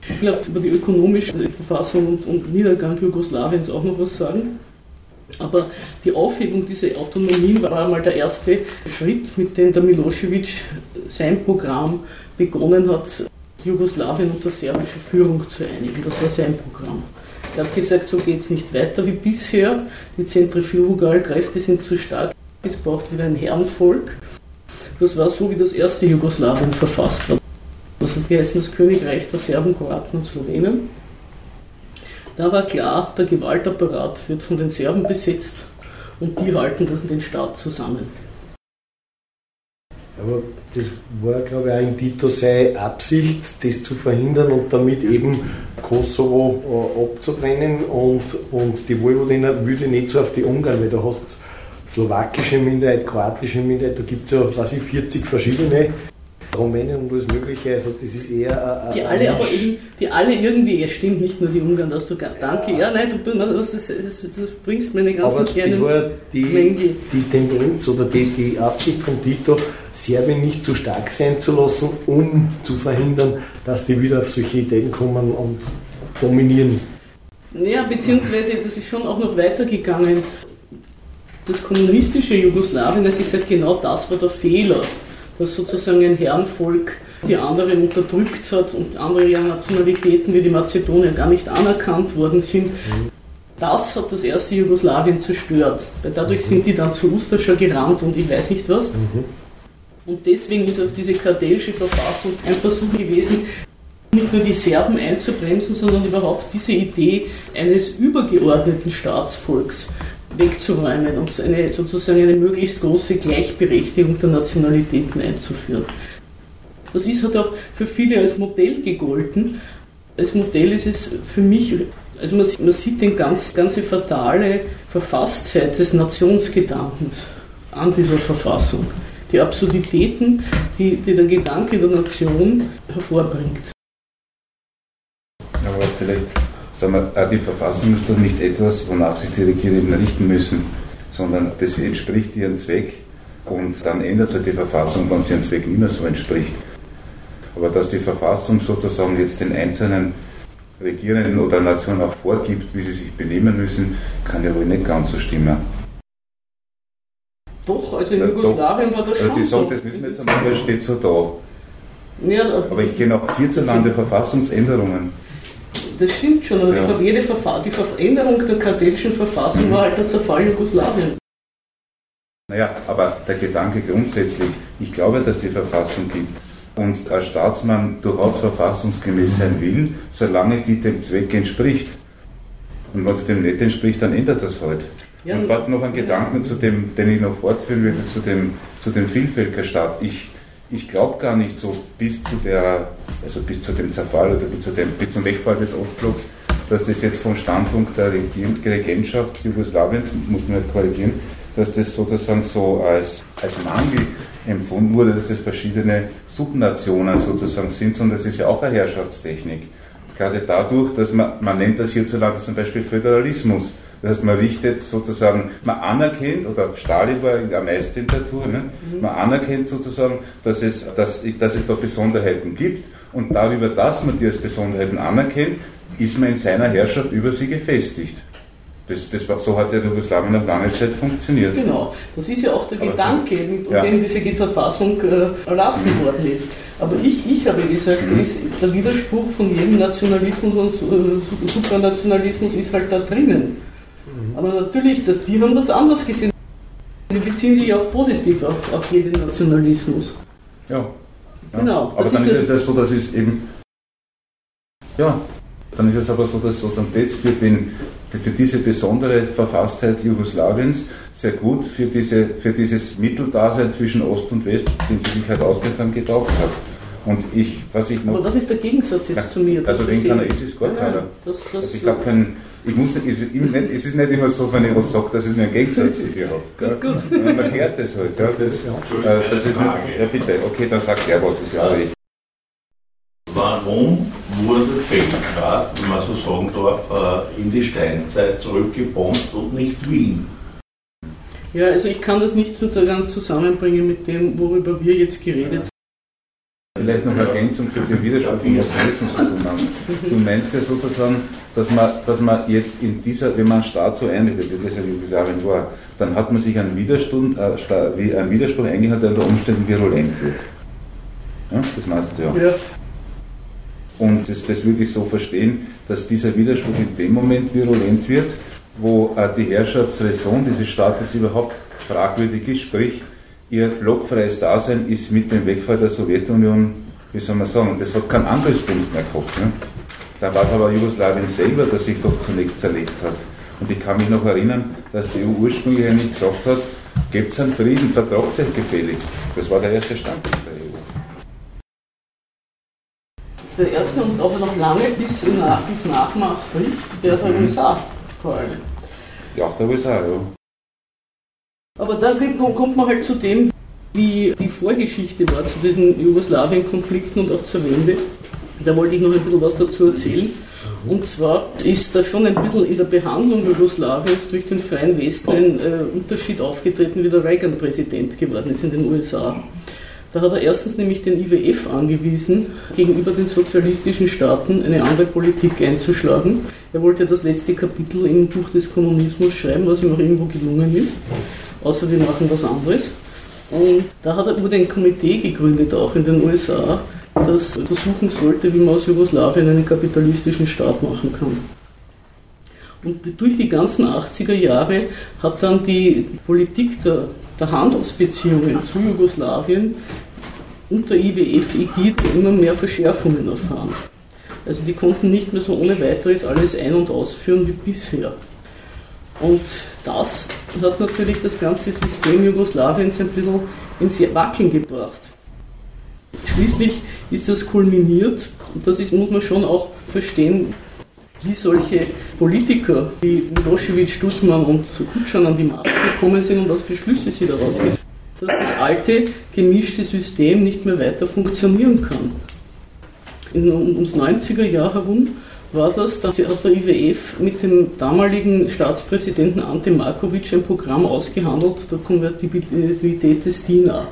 Ich glaube, über die ökonomische Verfassung und, und Niedergang Jugoslawiens auch noch was sagen. Aber die Aufhebung dieser Autonomien war einmal der erste Schritt, mit dem der Milosevic sein Programm begonnen hat, Jugoslawien unter serbische Führung zu einigen. Das war sein Programm. Er hat gesagt, so geht es nicht weiter wie bisher. Die Zentrifugalkräfte sind zu stark. Es braucht wieder ein Herrenvolk. Das war so, wie das erste Jugoslawien verfasst war. Das hat geheißen das Königreich der Serben, Kroaten und Slowenen. Da war klar, der Gewaltapparat wird von den Serben besetzt und die halten das den Staat zusammen. Aber das war, glaube ich, auch in Tito seine Absicht, das zu verhindern und damit eben Kosovo äh, abzutrennen und, und die Vojvodina würde nicht so auf die Ungarn, weil da hast du slowakische Minderheit, kroatische Minderheit, da gibt es ja, weiß ich, 40 verschiedene Rumänien und alles Mögliche. Also das ist eher. Die alle aber eben, die alle irgendwie, es stimmt nicht nur die Ungarn, dass du danke, ja, nein, du, du, du, du bringst meine ganzen aber kleinen das war ja die, die Tendenz oder die, die Absicht von Tito, Serbien nicht zu stark sein zu lassen, um zu verhindern, dass die wieder auf solche Ideen kommen und dominieren. Ja, beziehungsweise das ist schon auch noch weitergegangen. Das kommunistische Jugoslawien hat gesagt, genau das war der Fehler dass sozusagen ein Herrenvolk die anderen unterdrückt hat und andere Nationalitäten wie die Mazedonier gar nicht anerkannt worden sind. Das hat das erste Jugoslawien zerstört, weil dadurch sind die dann zu Ustascha gerannt und ich weiß nicht was. Und deswegen ist auch diese kartelsche Verfassung ein Versuch gewesen, nicht nur die Serben einzubremsen, sondern überhaupt diese Idee eines übergeordneten Staatsvolks wegzuräumen und eine, sozusagen eine möglichst große Gleichberechtigung der Nationalitäten einzuführen. Das ist halt auch für viele als Modell gegolten. Als Modell ist es für mich, also man, man sieht die ganz, ganze fatale Verfasstheit des Nationsgedankens an dieser Verfassung. Die Absurditäten, die, die der Gedanke der Nation hervorbringt. Aber vielleicht sagen wir, die Verfassung ist doch nicht etwas, wonach sich die Regierenden richten müssen, sondern das entspricht ihrem Zweck und dann ändert sich die Verfassung, wenn sie ihrem Zweck mehr so entspricht. Aber dass die Verfassung sozusagen jetzt den einzelnen Regierenden oder Nationen auch vorgibt, wie sie sich benehmen müssen, kann ja wohl nicht ganz so stimmen. Doch, also in Jugoslawien war das schon die so. Sagt, das müssen wir jetzt einmal, das steht so da. Ja, aber ich kenne auch hierzulande Verfassungsänderungen das stimmt schon, aber ja. die, jede Verfa die Veränderung der kartelischen Verfassung war halt der Zerfall Jugoslawiens. Naja, aber der Gedanke grundsätzlich, ich glaube, dass die Verfassung gibt und als Staatsmann durchaus verfassungsgemäß sein will, solange die dem Zweck entspricht. Und wenn sie dem nicht entspricht, dann ändert das halt. Ja, und warte noch einen Gedanken zu dem, den ich noch fortführen würde, zu dem, zu dem Vielvölkerstaat. Ich ich glaube gar nicht so bis zu der, also bis zu dem Zerfall oder bis, zu dem, bis zum Wegfall des Ostblocks, dass das jetzt vom Standpunkt der Regentschaft Jugoslawiens, muss man halt korrigieren, dass das sozusagen so als, als Mangel empfunden wurde, dass das verschiedene Subnationen sozusagen sind, sondern das ist ja auch eine Herrschaftstechnik. Gerade dadurch, dass man, man nennt das hierzulande zum Beispiel Föderalismus. Das heißt, man richtet sozusagen, man anerkennt, oder Stalin war in der Meistertatur, ne? Mhm. man anerkennt sozusagen, dass es, dass, dass es da Besonderheiten gibt und darüber, dass man die als Besonderheiten anerkennt, ist man in seiner Herrschaft über sie gefestigt. Das, das war, so hat ja Jugoslawien noch lange Zeit funktioniert. Genau, das ist ja auch der Aber Gedanke, mit ja. dem diese Verfassung äh, erlassen mhm. worden ist. Aber ich, ich habe gesagt, mhm. ist, der Widerspruch von jedem Nationalismus und äh, Supranationalismus ist halt da drinnen. Aber natürlich, das, die haben das anders gesehen. Sie beziehen sich auch positiv auf, auf jeden Nationalismus. Ja. ja. Genau. Aber dann ist, ist es ja so, dass es eben. Ja, dann ist es aber so, dass sozusagen das für, den, für diese besondere Verfasstheit Jugoslawiens sehr gut für, diese, für dieses Mitteldasein zwischen Ost und West, den sie sich halt ausgehört haben, getaugt hat. Und ich, was ich noch. Aber was ist der Gegensatz jetzt ja, zu mir? Also, wegen keiner ISIS gar keiner. Das, das, also ich habe keinen ich muss, es, ist nicht, es ist nicht immer so, wenn ich was sage, dass ich einen Gegensatz zu dir habe. Gut, gut. Man hört das halt. Ja, das, äh, das ist nicht, ja bitte, okay, dann sagt er was, ist ja recht. Warum wurde Belgrad, wenn man so sagen darf, äh, in die Steinzeit zurückgebombt und nicht Wien? Ja, also ich kann das nicht ganz zusammenbringen mit dem, worüber wir jetzt geredet haben. Vielleicht noch eine Ergänzung zu dem Widerspruch im tun haben. Du meinst ja sozusagen, dass man, dass man jetzt in dieser, wenn man einen Staat so einrichtet, wie das ja Jugoslawien war, dann hat man sich einen, Widerstand, äh, einen Widerspruch eingehört, der unter Umständen virulent wird. Ja, das meinst du ja. ja. Und das, das wirklich so verstehen, dass dieser Widerspruch in dem Moment virulent wird, wo äh, die Herrschaftsräson dieses Staates überhaupt fragwürdig ist, sprich, ihr blockfreies Dasein ist mit dem Wegfall der Sowjetunion, wie soll man sagen, das hat keinen Angriffspunkt mehr gehabt. Ne? Da war es aber Jugoslawien selber, das sich doch zunächst zerlegt hat. Und ich kann mich noch erinnern, dass die EU ursprünglich eigentlich gesagt hat, gebt es einen Frieden, vertragt euch gefälligst. Das war der erste Standpunkt der EU. Der erste und aber noch lange bis nach, bis nach Maastricht, der der mhm. USA vor allem. Ja, der USA, ja. Aber da kommt man halt zu dem, wie die Vorgeschichte war zu diesen Jugoslawien-Konflikten und auch zur Wende. Da wollte ich noch ein bisschen was dazu erzählen. Und zwar ist da schon ein bisschen in der Behandlung Jugoslawiens durch den Freien Westen ein äh, Unterschied aufgetreten, wie der Reagan Präsident geworden ist in den USA. Da hat er erstens nämlich den IWF angewiesen, gegenüber den sozialistischen Staaten eine andere Politik einzuschlagen. Er wollte das letzte Kapitel im Buch des Kommunismus schreiben, was ihm auch irgendwo gelungen ist, außer wir machen was anderes. Und da hat er, wurde ein Komitee gegründet, auch in den USA, das versuchen sollte, wie man aus Jugoslawien einen kapitalistischen Staat machen kann. Und durch die ganzen 80er Jahre hat dann die Politik der, der Handelsbeziehungen zu Jugoslawien unter IWF-Ägide immer mehr Verschärfungen erfahren. Also die konnten nicht mehr so ohne weiteres alles ein- und ausführen wie bisher. Und das hat natürlich das ganze System Jugoslawiens ein bisschen ins Wackeln gebracht. Schließlich ist das kulminiert, und das ist, muss man schon auch verstehen, wie solche Politiker wie Milosevic, Stutmann und Kutschan an die Macht gekommen sind und was für Schlüsse sie daraus gezogen dass das alte gemischte System nicht mehr weiter funktionieren kann. In, ums 90er Jahr herum war das, da hat der IWF mit dem damaligen Staatspräsidenten Ante Markovic ein Programm ausgehandelt der Konvertibilität des DINA.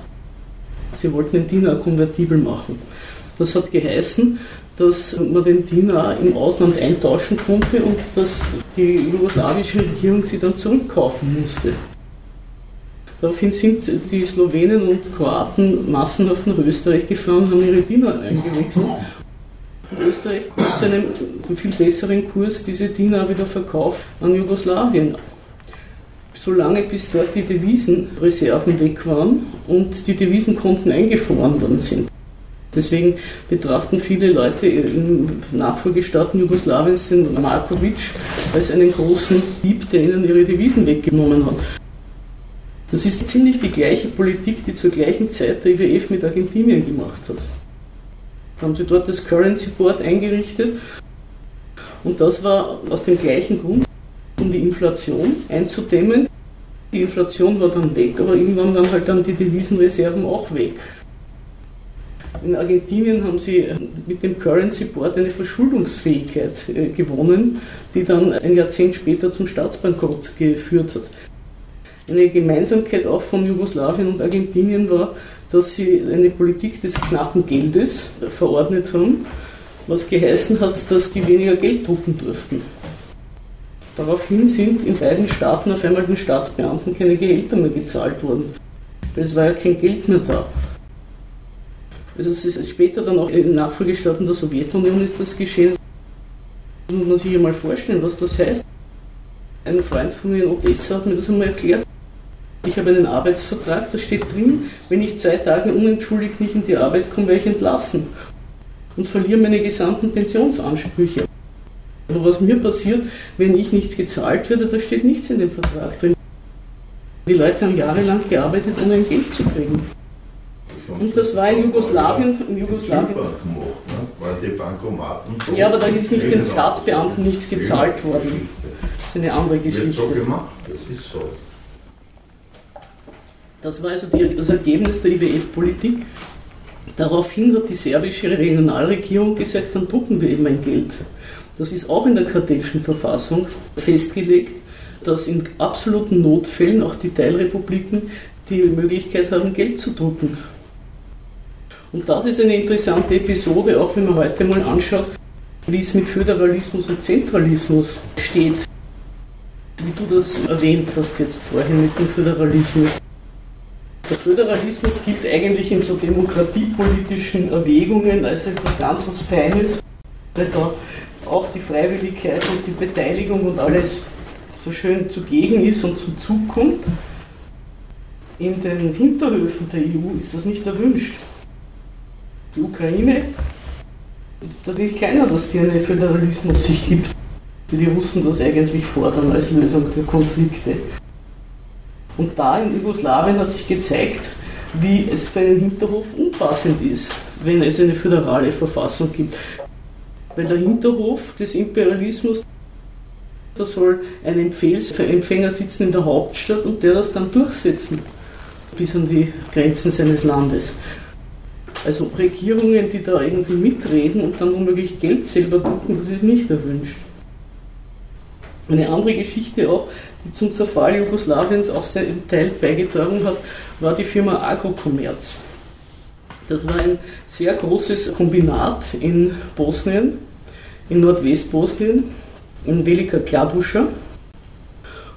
Sie wollten den DINA konvertibel machen. Das hat geheißen, dass man den DINA im Ausland eintauschen konnte und dass die jugoslawische Regierung sie dann zurückkaufen musste. Daraufhin sind die Slowenen und Kroaten massenhaft nach Österreich gefahren und haben ihre Diener eingewechselt. Österreich hat zu einem viel besseren Kurs diese Diener wieder verkauft an Jugoslawien. Solange bis dort die Devisenreserven weg waren und die Devisenkonten eingefroren worden sind. Deswegen betrachten viele Leute im Nachfolgestaaten Jugoslawiens den Markovic als einen großen Dieb, der ihnen ihre Devisen weggenommen hat. Das ist ziemlich die gleiche Politik, die zur gleichen Zeit der IWF mit Argentinien gemacht hat. Da haben sie dort das Currency Board eingerichtet und das war aus dem gleichen Grund, um die Inflation einzudämmen. Die Inflation war dann weg, aber irgendwann waren halt dann die Devisenreserven auch weg. In Argentinien haben sie mit dem Currency Board eine Verschuldungsfähigkeit äh, gewonnen, die dann ein Jahrzehnt später zum Staatsbankrott geführt hat. Eine Gemeinsamkeit auch von Jugoslawien und Argentinien war, dass sie eine Politik des knappen Geldes verordnet haben, was geheißen hat, dass die weniger Geld drucken durften. Daraufhin sind in beiden Staaten auf einmal den Staatsbeamten keine Gehälter mehr gezahlt worden, weil es war ja kein Geld mehr da. Also es ist später dann auch in Nachfolgestaaten der Sowjetunion ist das geschehen. Das muss man sich einmal vorstellen, was das heißt. Ein Freund von mir in Odessa hat mir das einmal erklärt. Ich habe einen Arbeitsvertrag, da steht drin, wenn ich zwei Tage unentschuldigt nicht in die Arbeit komme, werde ich entlassen und verliere meine gesamten Pensionsansprüche. Aber was mir passiert, wenn ich nicht gezahlt werde, da steht nichts in dem Vertrag drin. Die Leute haben jahrelang gearbeitet, um ein Geld zu kriegen. Und das war in Jugoslawien. In Jugoslawien. Gemacht, ne? Weil die Bankomaten ja, aber da ist nicht den Staatsbeamten nichts gezahlt worden. Das ist eine andere Geschichte. Wird so gemacht, das ist so. Das war also das Ergebnis der IWF-Politik. Daraufhin hat die serbische Regionalregierung gesagt, dann drucken wir eben ein Geld. Das ist auch in der kartellischen Verfassung festgelegt, dass in absoluten Notfällen auch die Teilrepubliken die Möglichkeit haben, Geld zu drucken. Und das ist eine interessante Episode, auch wenn man heute mal anschaut, wie es mit Föderalismus und Zentralismus steht. Wie du das erwähnt hast jetzt vorhin mit dem Föderalismus. Der Föderalismus gilt eigentlich in so demokratiepolitischen Erwägungen als etwas ganz was Feines, weil da auch die Freiwilligkeit und die Beteiligung und alles so schön zugegen ist und zum Zug kommt. In den Hinterhöfen der EU ist das nicht erwünscht. Die Ukraine, da will keiner, dass die einen Föderalismus sich gibt, wie die Russen das eigentlich fordern als Lösung der Konflikte. Und da in Jugoslawien hat sich gezeigt, wie es für einen Hinterhof unpassend ist, wenn es eine föderale Verfassung gibt. Weil der Hinterhof des Imperialismus, da soll ein Empfehlsempfänger sitzen in der Hauptstadt und der das dann durchsetzen. bis an die Grenzen seines Landes. Also Regierungen, die da irgendwie mitreden und dann womöglich Geld selber drucken, das ist nicht erwünscht. Eine andere Geschichte auch, die zum Zerfall Jugoslawiens auch seinen Teil beigetragen hat, war die Firma Agrocommerz. Das war ein sehr großes Kombinat in Bosnien, in Nordwestbosnien, in Velika Kladuša.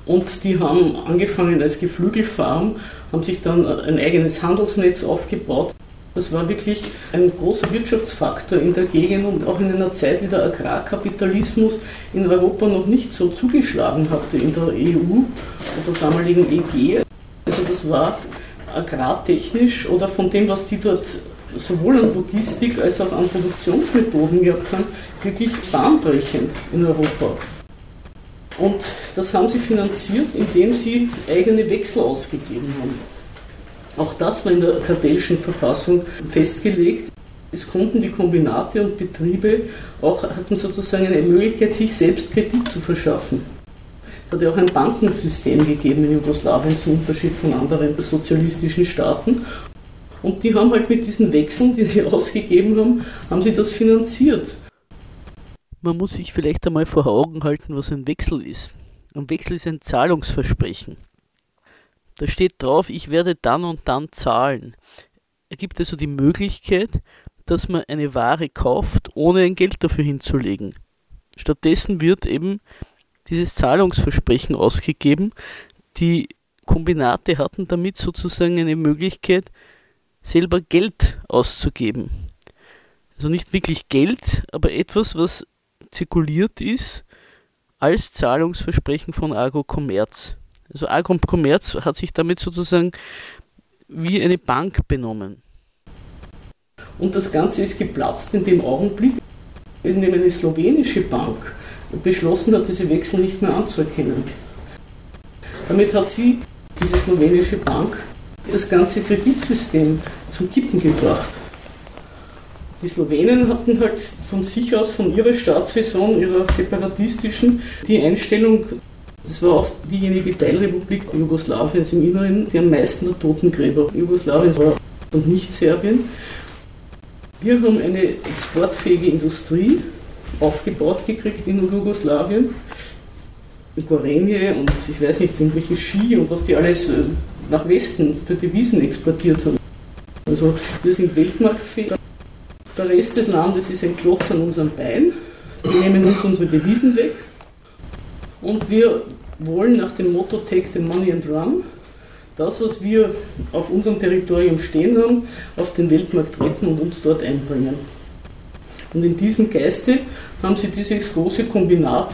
Und die haben angefangen als Geflügelfarm, haben sich dann ein eigenes Handelsnetz aufgebaut. Das war wirklich ein großer Wirtschaftsfaktor in der Gegend und auch in einer Zeit, wie der Agrarkapitalismus in Europa noch nicht so zugeschlagen hatte in der EU oder damaligen EG. Also das war agrartechnisch oder von dem, was die dort sowohl an Logistik als auch an Produktionsmethoden gehabt haben, wirklich bahnbrechend in Europa. Und das haben sie finanziert, indem sie eigene Wechsel ausgegeben haben. Auch das war in der kartellischen Verfassung festgelegt. Es konnten die Kombinate und Betriebe auch hatten sozusagen eine Möglichkeit, sich selbst Kredit zu verschaffen. Es hat ja auch ein Bankensystem gegeben in Jugoslawien, zum Unterschied von anderen sozialistischen Staaten. Und die haben halt mit diesen Wechseln, die sie ausgegeben haben, haben sie das finanziert. Man muss sich vielleicht einmal vor Augen halten, was ein Wechsel ist. Ein Wechsel ist ein Zahlungsversprechen. Da steht drauf, ich werde dann und dann zahlen. Er gibt also die Möglichkeit, dass man eine Ware kauft, ohne ein Geld dafür hinzulegen. Stattdessen wird eben dieses Zahlungsversprechen ausgegeben. Die Kombinate hatten damit sozusagen eine Möglichkeit, selber Geld auszugeben. Also nicht wirklich Geld, aber etwas, was zirkuliert ist als Zahlungsversprechen von Agrocommerz. Also Agrocommerz hat sich damit sozusagen wie eine Bank benommen. Und das Ganze ist geplatzt in dem Augenblick, in dem eine slowenische Bank beschlossen hat, diese Wechsel nicht mehr anzuerkennen. Damit hat sie, diese slowenische Bank, das ganze Kreditsystem zum Kippen gebracht. Die Slowenen hatten halt von sich aus, von ihrer Staatsräson, ihrer separatistischen, die Einstellung, das war auch diejenige Teilrepublik Jugoslawiens im Inneren, die am meisten der Totengräber Jugoslawiens war und nicht Serbien. Wir haben eine exportfähige Industrie aufgebaut gekriegt in Jugoslawien. Gorenie und ich weiß nicht, irgendwelche Ski und was die alles äh, nach Westen für Devisen exportiert haben. Also wir sind weltmarktfähig. Der Rest des Landes ist ein Klotz an unserem Bein. Die nehmen uns unsere Devisen weg. Und wir wollen nach dem Motto Take the Money and Run das, was wir auf unserem Territorium stehen haben, auf den Weltmarkt retten und uns dort einbringen. Und in diesem Geiste haben sie dieses große Kombinat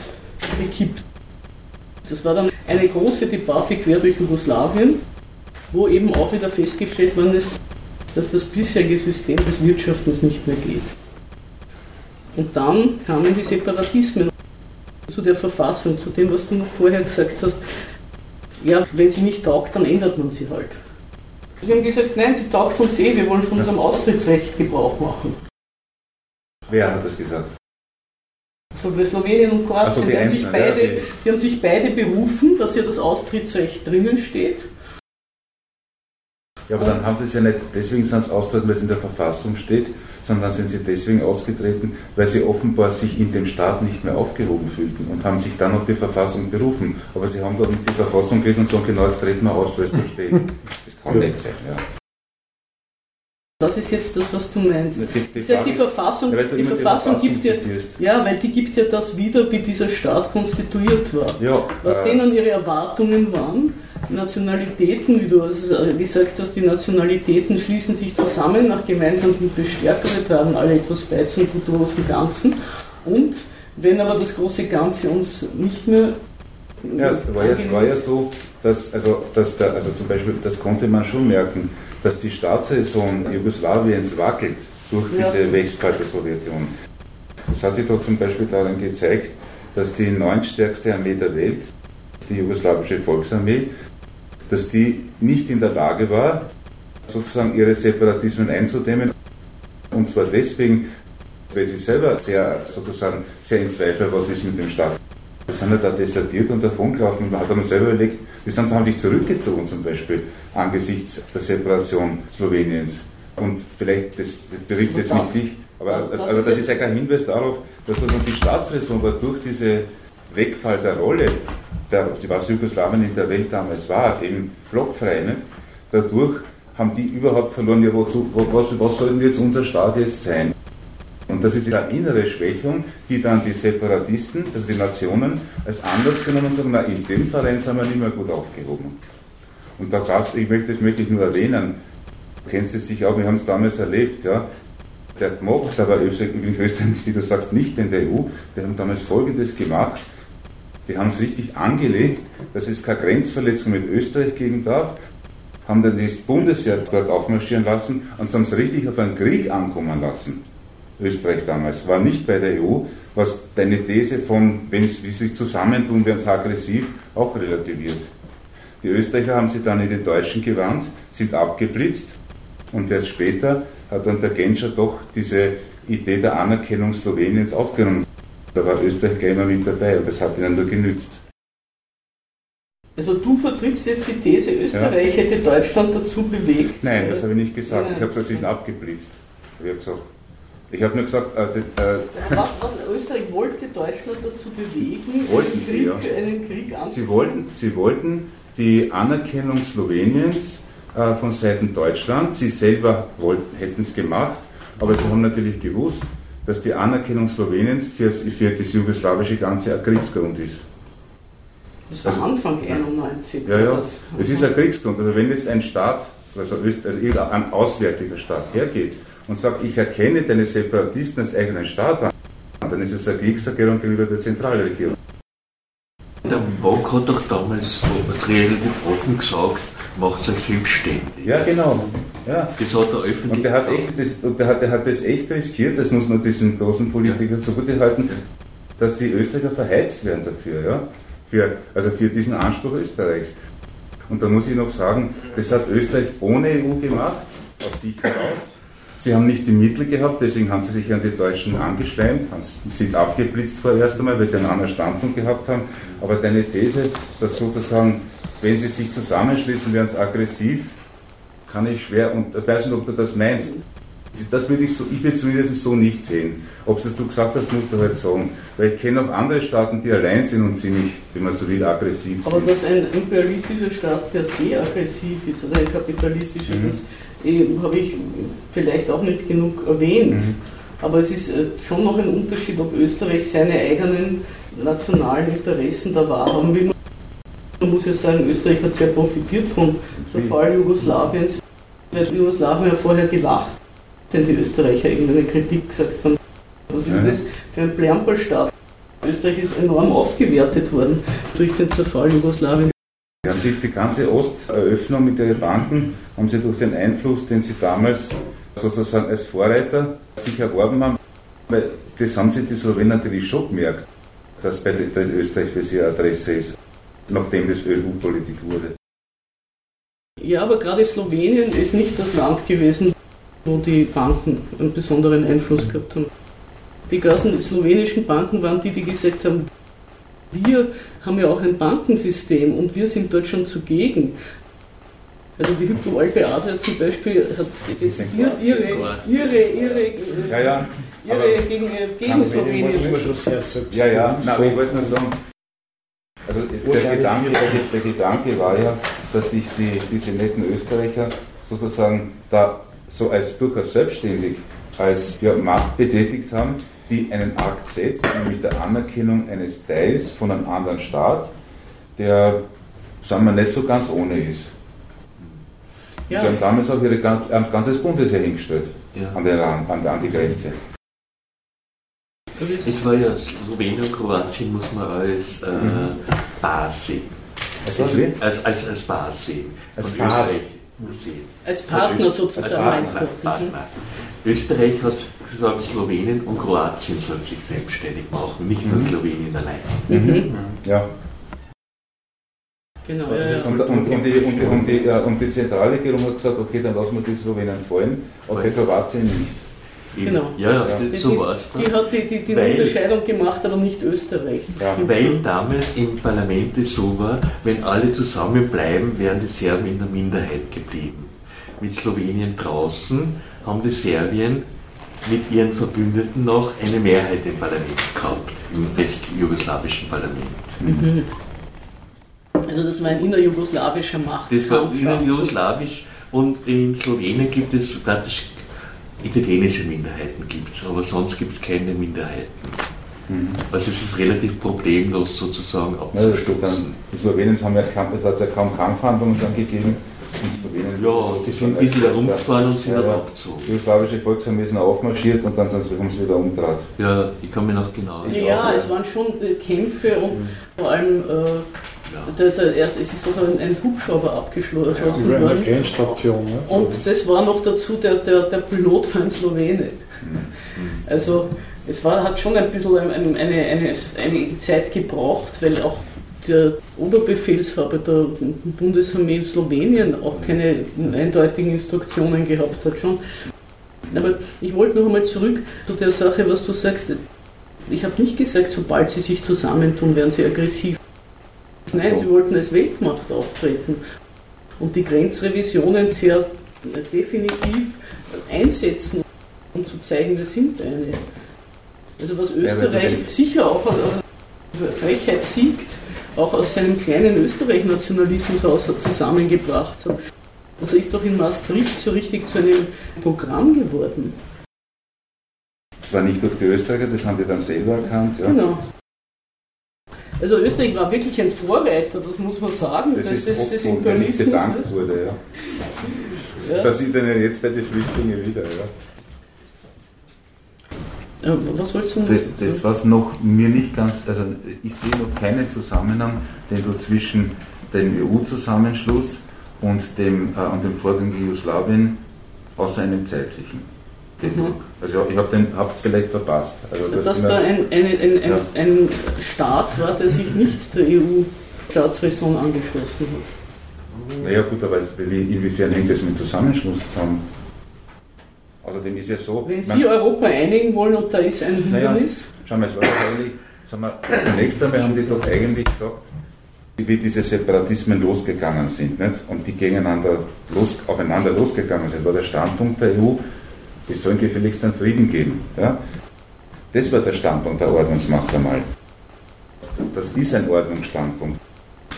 gekippt. Das war dann eine große Debatte quer durch Jugoslawien wo eben auch wieder festgestellt worden ist, dass das bisherige System des Wirtschaftens nicht mehr geht. Und dann kamen die Separatismen zu der Verfassung, zu dem, was du noch vorher gesagt hast. Ja, wenn sie nicht taugt, dann ändert man sie halt. Sie haben gesagt, nein, sie taugt uns eh, wir wollen von unserem Austrittsrecht Gebrauch machen. Wer hat das gesagt? So Slowenien und Kroatien, also die, die, haben sich beide, die haben sich beide berufen, dass ja das Austrittsrecht drinnen steht. Ja, aber dann haben sie es ja nicht, deswegen sind sie austreten, weil es in der Verfassung steht, sondern sind sie deswegen ausgetreten, weil sie offenbar sich in dem Staat nicht mehr aufgehoben fühlten und haben sich dann auf die Verfassung berufen. Aber sie haben dort nicht die Verfassung gelesen und sagen, genau, jetzt treten wir aus, weil es da steht. Das kann nicht sein, ja. Das ist jetzt das, was du meinst. Die, die, die, die Verfassung, ja, die Verfassung gibt ja, ja, weil die gibt ja das wieder, wie dieser Staat konstituiert war. Ja, was äh, denen ihre Erwartungen waren. Nationalitäten, wie du gesagt hast, die Nationalitäten schließen sich zusammen, nach gemeinsam sind wir stärker, wir tragen alle etwas bei zum großen Ganzen. Und wenn aber das große Ganze uns nicht mehr. Ja, es war, ja, es war ja so, dass, also, dass der, also zum Beispiel, das konnte man schon merken, dass die Staatssaison Jugoslawiens wackelt durch diese ja. Wegfall der Sowjetunion. Das hat sich doch zum Beispiel daran gezeigt, dass die neuntstärkste Armee der Welt, die jugoslawische Volksarmee, dass die nicht in der Lage war, sozusagen ihre Separatismen einzudämmen. Und zwar deswegen, weil sie selber sehr, sozusagen, sehr in Zweifel, was ist mit dem Staat. Die sind ja da desertiert und davongelaufen. Man hat man selber überlegt, die sind, haben sich zurückgezogen zum Beispiel angesichts der Separation Sloweniens. Und vielleicht, das, das betrifft jetzt nicht dich, aber, das, aber das ist ja kein Hinweis darauf, dass also die Staatsräson war durch diese Wegfall der Rolle, der, was Jugoslawien in der Welt damals war, eben blockfrei, nicht? dadurch haben die überhaupt verloren, ja, wozu, was, was soll denn jetzt unser Staat jetzt sein? Und das ist eine innere Schwächung, die dann die Separatisten, also die Nationen, als Anlass genommen und sagen, na, in dem Verein sind wir nicht mehr gut aufgehoben. Und da gab's, ich möchte, das möchte nur erwähnen, du kennst es sicher auch, wir haben es damals erlebt, ja, der GMOG, der war übrigens, wie du sagst, nicht in der EU, die haben damals Folgendes gemacht, die haben es richtig angelegt, dass es keine Grenzverletzung mit Österreich geben darf, haben dann das Bundesheer dort aufmarschieren lassen und haben es richtig auf einen Krieg ankommen lassen. Österreich damals war nicht bei der EU, was deine These von, wenn sie sich zusammentun, werden sie aggressiv, auch relativiert. Die Österreicher haben sich dann in die Deutschen gewandt, sind abgeblitzt und erst später hat dann der Genscher doch diese Idee der Anerkennung Sloweniens aufgenommen. Da war Österreich gleich mal mit dabei und das hat ihnen nur genützt. Also du vertrittst jetzt die These, Österreich ja. hätte Deutschland dazu bewegt? Nein, das habe ich nicht gesagt. Nein. Ich habe gesagt, sie sind abgeblitzt. Ich habe gesagt, ich habe nur gesagt, äh, äh, was, was, Österreich wollte Deutschland dazu bewegen, wollten einen, Krieg, sie, ja. einen Krieg anzufangen? Sie wollten, sie wollten die Anerkennung Sloweniens äh, von Seiten Deutschlands, sie selber wollten, hätten es gemacht, aber sie haben natürlich gewusst, dass die Anerkennung Sloweniens für, für das jugoslawische Ganze ein Kriegsgrund ist. Das war also, Anfang 91. Ja, ja. Das, es ist ein Kriegsgrund. Also wenn jetzt ein Staat, also, also ein auswärtiger Staat hergeht und sagt, ich erkenne deine Separatisten als eigenen Staat an, dann ist es eine Kriegserklärung gegenüber der Zentralregierung. Der Mock hat doch damals relativ offen gesagt, macht euch selbstständig. Ja, genau. Ja. Das hat er öffentlich und der hat, echt, das, und der, hat, der hat das echt riskiert, das muss man diesen großen Politikern ja. zugute halten, dass die Österreicher verheizt werden dafür. Ja? Für, also für diesen Anspruch Österreichs. Und da muss ich noch sagen, das hat Österreich ohne EU gemacht, aus sich heraus. Sie haben nicht die Mittel gehabt, deswegen haben sie sich an die Deutschen angeschleimt, sind abgeblitzt vorerst einmal, weil sie einen anderen Standpunkt gehabt haben. Aber deine These, dass sozusagen, wenn sie sich zusammenschließen, werden sie aggressiv, kann ich schwer, und ich weiß nicht, ob du das meinst. Das würde ich so, ich würde zumindest so nicht sehen. Ob es das du gesagt hast, musst du halt sagen. Weil ich kenne auch andere Staaten, die allein sind und ziemlich, wenn man so will, aggressiv sind. Aber dass ein imperialistischer Staat per se aggressiv ist oder ein kapitalistischer, mhm. das habe ich vielleicht auch nicht genug erwähnt. Mhm. Aber es ist äh, schon noch ein Unterschied, ob Österreich seine eigenen nationalen Interessen da wahrhaben will. Man muss ja sagen, Österreich hat sehr profitiert vom Zerfall Jugoslawiens. Weil Jugoslawien ja vorher gelacht denn die Österreicher irgendeine Kritik gesagt haben, was ist das für ein Plemperstaat? Österreich ist enorm aufgewertet worden durch den Zerfall Jugoslawien. Sie haben sich die ganze Osteröffnung mit ihren Banken, haben sie durch den Einfluss, den sie damals sozusagen als Vorreiter sich erworben haben, weil das haben sie die Slowenen natürlich schon gemerkt, dass, bei dass Österreich für sie eine Adresse ist, nachdem das EU-Politik wurde. Ja, aber gerade Slowenien ist nicht das Land gewesen, wo die Banken einen besonderen Einfluss gehabt haben. Die ganzen slowenischen Banken waren die, die gesagt haben, wir haben ja auch ein Bankensystem und wir sind dort schon zugegen. Also die Hypo Alpe Adria zum Beispiel hat ihre, ihre, ihre, ihre, ja, ja, ihre gegen, gegen Slowenien. Ja, ja, na, ich wollte nur sagen, also der Gedanke, der Gedanke war ja, dass sich die, diese netten Österreicher sozusagen da so als durchaus selbstständig als ja, Macht betätigt haben, die einen Akt setzt, nämlich der Anerkennung eines Teils von einem anderen Staat, der, sagen wir, nicht so ganz ohne ist. Ja. Sie haben damals auch ihre, ein ganzes Bundesheer hingestellt ja. an, der, an, an die Grenze. Jetzt war ja Slowenien und Kroatien, muss man als äh, mhm. Bas sehen. Als, als, als, als Bas sehen. Als von Österreich sehen. Als Partner sozusagen als Partner, Partner. Österreich hat gesagt, Slowenien und Kroatien sollen sich selbstständig machen, nicht nur mhm. Slowenien allein. Mhm. Ja. Genau. Und, und, und, die, und, die, und, die, und die Zentralregierung hat gesagt, okay, dann lassen wir die Slowenen fallen, aber Kroatien nicht. Genau. Ja, ja, Die, so war es. die, die hat die, die, die Weil- Unterscheidung gemacht, aber nicht Österreich. Ja. Weil damals im Parlament es so war, wenn alle zusammenbleiben, wären die Serben in der Minderheit geblieben. Mit Slowenien draußen haben die Serbien mit ihren Verbündeten noch eine Mehrheit im Parlament gehabt, im restjugoslawischen Parlament. Also das war ein innerjugoslawischer Machtkampf. Das war jugoslawisch und in Slowenien gibt es praktisch italienische Minderheiten, gibt's, aber sonst gibt es keine Minderheiten. Also es ist relativ problemlos sozusagen Ja, das dann, abzuschließen. die Slowenien haben ja, kaum- ja kaum Kampfhandlungen dann gegeben. Ja, die sind ein bisschen herumgefahren und sind dann abgezogen. Die jugoslawische Volksarmee ist noch aufmarschiert und dann sind sie, haben sie wieder umgedreht. Ja, ich kann mich noch genau Ja, ja, es waren schon äh, Kämpfe und vor allem äh, der, der erste, es ist sogar ein, Hubschrauber abgeschossen Über eine worden. Grenzstation. Ja. Und das war noch dazu der, der, der Pilot war ein Slowene. Also es war, hat schon ein bisschen ein, ein, eine, eine, eine Zeit gebraucht, weil auch der Oberbefehlshaber der Bundesarmee in Slowenien auch keine eindeutigen Instruktionen gehabt hat schon. Aber ich wollte noch einmal zurück zu der Sache, was du sagst. Ich habe nicht gesagt, sobald sie sich zusammentun, werden sie aggressiv. Nein, sie wollten als Weltmacht auftreten und die Grenzrevisionen sehr definitiv einsetzen, um zu zeigen, wir sind eine. Also was Ja, Österreich wenn- sicher auch äh, Frechheit siegt, auch aus seinem kleinen Österreich-Nationalismus aus hat zusammengebracht hat. Also ist doch in Maastricht so richtig zu einem Programm geworden. Zwar nicht durch die Österreicher, das haben die dann selber erkannt. Ja. Genau. Also Österreich war wirklich ein Vorreiter, das muss man sagen, Das des, ist des oft, wo nicht Imperialismus. bedankt ne? wurde. Ja. Das Ja. passiert dann jetzt bei den Flüchtlingen wieder. Ja. Ja, was wolltest du noch Das, sagen? das, was noch mir nicht ganz, also ich sehe noch keinen Zusammenhang, den du zwischen dem EU-Zusammenschluss und dem, äh, und dem Vorgang Jugoslawien außer einem zeitlichen. Mhm. Also ich habe es vielleicht verpasst. Also das dass immer- da ein, ein, ein, ein, Ja. ein Staat war, der sich nicht der EU-Staatsräson angeschlossen hat. Naja gut, aber inwiefern hängt das mit Zusammenschluss zusammen? Außerdem ist ja so, Wenn Sie Europa einigen wollen und da ist ein Naja. Hindernis, Schau mal, es war eigentlich, sagen wir, zunächst einmal haben die doch eigentlich gesagt, wie diese Separatismen losgegangen sind nicht? und die gegeneinander los, aufeinander losgegangen sind, war der Standpunkt der EU, die sollen gefälligst einen Frieden geben. Ja? Das war der Standpunkt der Ordnungsmacht einmal. Das ist ein Ordnungsstandpunkt.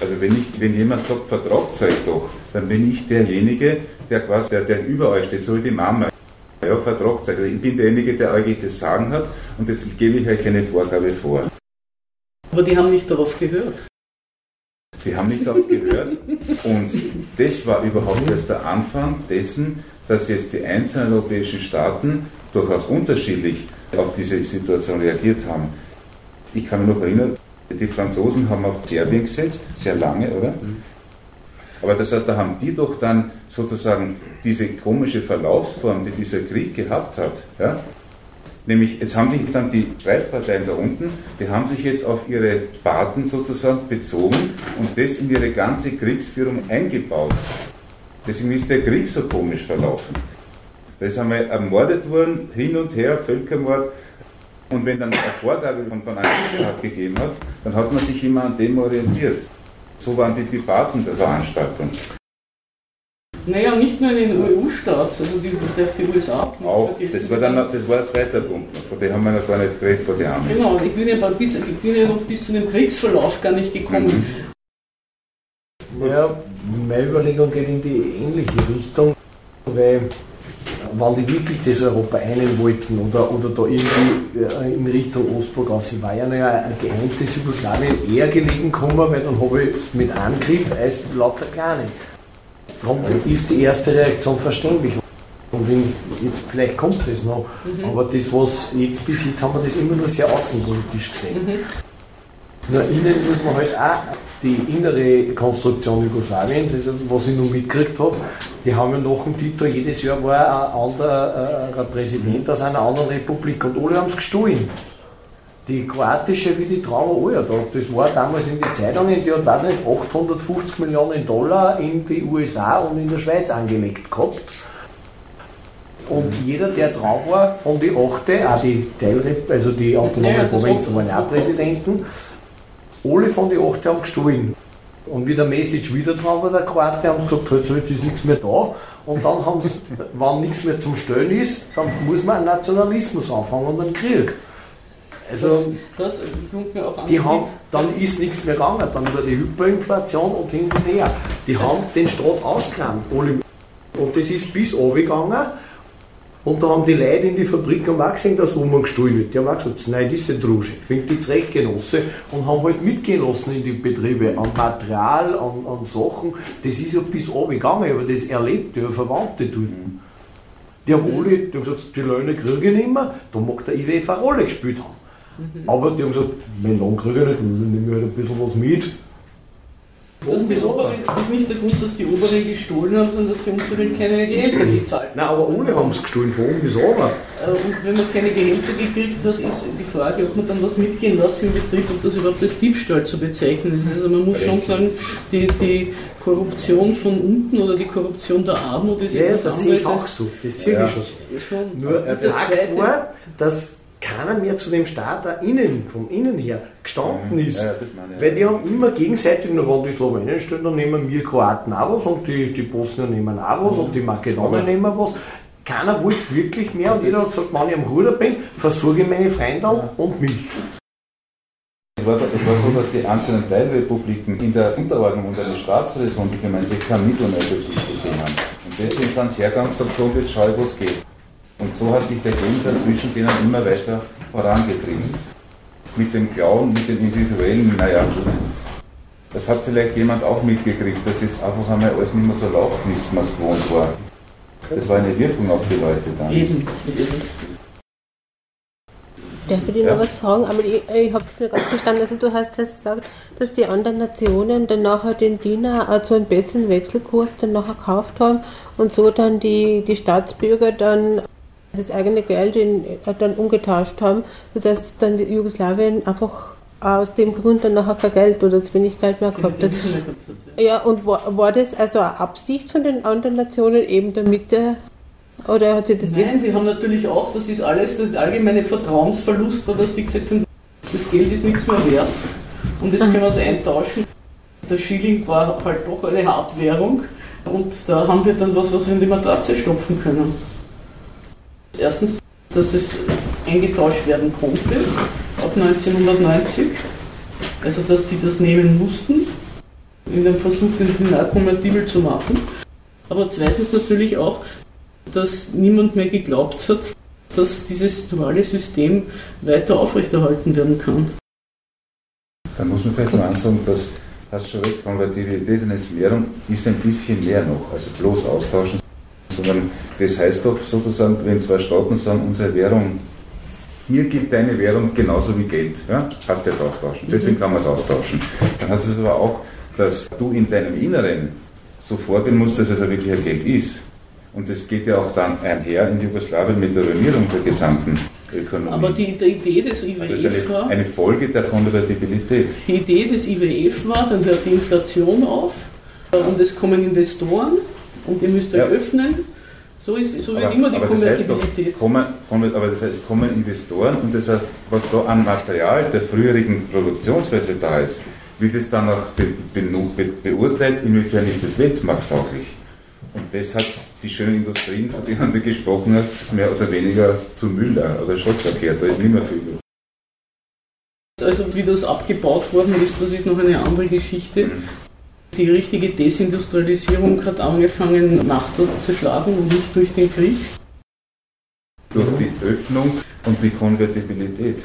Also wenn, ich, wenn jemand sagt, vertragt euch doch, dann bin ich derjenige, der quasi, der, der über euch steht, so wie die Mama. Ja, vertragt euch. Also ich bin derjenige, der euch das Sagen hat und jetzt gebe ich euch eine Vorgabe vor. aber die haben nicht darauf gehört. Die haben nicht darauf gehört und das war überhaupt erst der Anfang dessen, dass jetzt die einzelnen europäischen Staaten durchaus unterschiedlich auf diese Situation reagiert haben. Ich kann mich noch erinnern, die Franzosen haben auf Serbien gesetzt, sehr lange, oder? Aber das heißt, da haben die doch dann sozusagen diese komische Verlaufsform, die dieser Krieg gehabt hat, ja? Nämlich, jetzt haben sich dann die Streitparteien da unten, die haben sich jetzt auf ihre Paten sozusagen bezogen und das in ihre ganze Kriegsführung eingebaut. Deswegen ist der Krieg so komisch verlaufen. Da ist einmal ermordet worden, hin und her, Völkermord. Und wenn dann eine Vorgabe von, von einem Staat gegeben hat, dann hat man sich immer an dem orientiert. So waren die Debatten der Veranstaltung. Naja, nicht nur in den EU-Staat, also die, darf die USA auch nicht Auch, vergessen. das war dann das war ein zweiter Punkt von dem haben wir noch gar nicht geredet, vor die Amis. Genau, ich bin, ja bis, ich bin ja noch bis zu dem Kriegsverlauf gar nicht gekommen. Ja, meine Überlegung geht in die ähnliche Richtung, weil wenn die wirklich das Europa einen wollten oder, oder da irgendwie äh, in Richtung Ostblock aus, ich war ja noch ein geeintes Jugoslawien eher gelegen gekommen, weil dann habe ich es mit Angriff als lauter Kleine. Darum ist die erste Reaktion verständlich. Und wenn, jetzt, vielleicht kommt das noch, aber das, was jetzt bis jetzt haben wir das immer nur sehr außenpolitisch gesehen. Nur innen muss man halt auch die innere Konstruktion Jugoslawiens, also was ich noch mitgekriegt habe, die haben ja nach dem Tito jedes Jahr war ein anderer äh, Präsident aus einer anderen Republik und alle haben es gestohlen. Die kroatische wie die Trauma alle da. Das war damals in die Zeitungen, die hat, weiß nicht, 850 Millionen Dollar in die USA und in der Schweiz angelegt gehabt. Und jeder, der drauf war, von die Achte, auch die Teilrep, also die autonomen Ja, Provinzen war- waren auch Präsidenten, alle von die Achte haben gestohlen. Und wie der Message wieder dran war, der Kroate, haben gesagt, jetzt ist nichts mehr da. Und dann haben sie, wenn nichts mehr zum Stellen ist, dann muss man einen Nationalismus anfangen und einen Krieg. Also, Das mir auch die das haben, dann ist nichts mehr gegangen, dann war die Hyperinflation und hin und her. Die haben den Staat ausgerammt, alle. Und das ist bis runtergegangen. Und da haben die Leute in die Fabrik auch gesehen, dass Roman gestohlen wird. Die haben auch gesagt, nein, das ist ein Drusche. Findet die Zeitgenosse und haben halt mitgehen lassen in die Betriebe an Material, an, an Sachen. Das ist ja bis runtergegangen, aber das erlebt, ja Verwandte dort. Die haben alle, die haben gesagt, die Löhne kriege ich nicht mehr, da mag der IWF eine Rolle gespielt haben. Aber die haben gesagt, wenn Lohn kriege ich nicht, dann nehme ich halt ein bisschen was mit. Dass die oberen, ist nicht der Grund, dass die oberen gestohlen haben, sondern dass die unteren keine Gehälter gezahlt haben. Nein, aber alle haben es gestohlen, von oben bis runter. Äh, Und wenn man keine Gehälter gekriegt hat, ist die Frage, ob man dann was mitgehen lässt im Betrieb, ob das überhaupt als Diebstahl zu bezeichnen ist. Also man muss schon sagen, die, die Korruption von unten oder die Korruption der Armut ist Ja, etwas das sehe ich anderes auch so. Das sehe Ja. ich schon so. schon. Nur das Zweite- war, dass keiner mehr zu dem Staat da innen, vom Innen her, gestanden ist. Ja, das meine ich. Weil die haben immer gegenseitig, nur wenn die Slowenen stehen, dann nehmen wir Kroaten auch was und die, die Bosnier nehmen auch was und die Makedonier nehmen was. Keiner wollte wirklich mehr und jeder hat gesagt, wenn ich am Ruder bin, versorge ich meine Freunde und mich. Es war, es war so, dass die einzelnen Teilrepubliken in der Unterordnung und eine Staatsräson, die gemeinsam kein Mittel mehr für sich gesehen haben. Und deswegen sind sie hergegangen und gesagt, so, jetzt schau ich, was geht. Und so hat sich der Gegensatz zwischen denen immer weiter vorangetrieben. Mit dem Glauben, mit dem Individuellen, naja gut. Das hat vielleicht jemand auch mitgekriegt, dass jetzt einfach einmal alles nicht mehr so läuft, wie man es gewohnt war. Das war eine Wirkung auf die Leute dann. Eben, eben. Darf ich dir Ja. noch was fragen? Aber ich, ich habe es nicht ganz verstanden. Also du hast jetzt gesagt, dass die anderen Nationen dann nachher den Diener zu einem besseren Wechselkurs dann nachher gekauft haben und so dann die, die Staatsbürger dann das eigene Geld in, dann umgetauscht haben, sodass dann die Jugoslawien einfach aus dem Grund dann nachher kein Geld oder zu wenig Geld mehr gehabt hat. Ja, und war, war das also eine Absicht von den anderen Nationen eben damit der, oder hat sie das Nein, die haben natürlich auch, das ist alles, der allgemeine Vertrauensverlust war, dass die gesagt haben, das Geld ist nichts mehr wert und jetzt können wir es eintauschen. Der Schilling war halt doch eine Hartwährung und da haben wir dann was, was wir in die Matratze stopfen können. Erstens, dass es eingetauscht werden konnte ab 1990, also dass die das nehmen mussten, in dem Versuch, den Dinar konvertibel zu machen. Aber zweitens natürlich auch, dass niemand mehr geglaubt hat, dass dieses duale System weiter aufrechterhalten werden kann. Da muss man vielleicht mal ansagen, dass, hast schon recht, Konvertibilität eines Währung ist ein bisschen mehr noch, also bloß austauschen, sondern das heißt doch sozusagen, wenn zwei Staaten sagen, unsere Währung, mir gibt deine Währung genauso wie Geld, ja? hast du ja austauschen, deswegen kann man es austauschen. Dann heißt es aber auch, dass du in deinem Inneren so vorgehen musst, dass es ein Geld ist. Und das geht ja auch dann einher in Jugoslawien mit der Ruinierung der gesamten Ökonomie. Aber die, die Idee des also es ist IWF war, eine, eine Folge der Konvertibilität. die Idee des IWF war, dann hört die Inflation auf und es kommen Investoren und ihr müsst euch Ja. öffnen. So, ist, so wird immer die das heißt Konvertibilität. kommen, aber das heißt, es kommen Investoren und das heißt, was da an Material der früheren Produktionsweise da ist, wird es dann auch be, be, be, beurteilt, inwiefern ist es weltmarkttauglich. Und das hat die schönen Industrien, von denen du gesprochen hast, mehr oder weniger zu Müll oder Schrott verkehrt. Da ist nicht mehr viel. Also wie das abgebaut worden ist, das ist noch eine andere Geschichte. Die richtige Desindustrialisierung hat angefangen nach der Zerschlagung und nicht durch den Krieg. Durch die Öffnung und die Konvertibilität.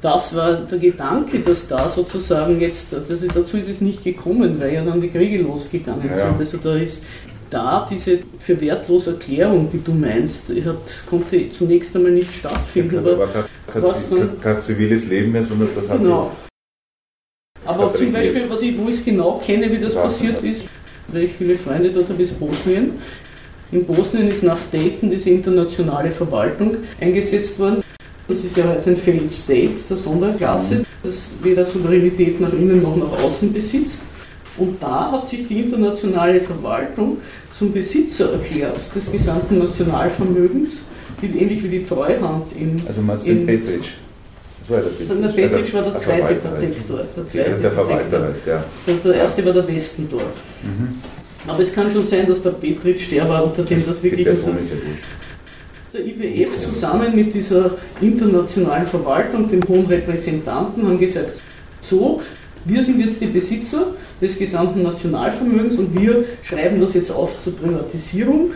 Das war der Gedanke, dass da sozusagen jetzt, also dazu ist es nicht gekommen, weil ja dann die Kriege losgegangen Ja. sind. Also da ist da diese für wertlos Erklärung, wie du meinst, hat, konnte zunächst einmal nicht stattfinden. Da Aber, war kein, kein, kein ziviles Leben mehr, sondern das hat genau. Aber Hat zum. Beispiel, was ich, wo ich es genau kenne, wie das Ja. passiert ist, weil ich viele Freunde dort habe, ist Bosnien. In Bosnien ist nach Dayton diese internationale Verwaltung eingesetzt worden. Das ist ja heute ein Failed State der Sonderklasse, das weder Souveränität nach innen noch nach außen besitzt. Und da hat sich die internationale Verwaltung zum Besitzer erklärt des gesamten Nationalvermögens, ähnlich wie die Treuhand in. Also meinst du den Petritsch? Das der Petritsch war der zweite Protektor. Der, zweite der Verwalter, halt, ja. Der, der erste war der Westen dort. Mhm. Aber es kann schon sein, dass der Petritsch der war, unter dem das wirklich. Die Person ist ja der IWF zusammen mit dieser internationalen Verwaltung, dem hohen Repräsentanten, haben gesagt, so, wir sind jetzt die Besitzer des gesamten Nationalvermögens und wir schreiben das jetzt auf zur Privatisierung,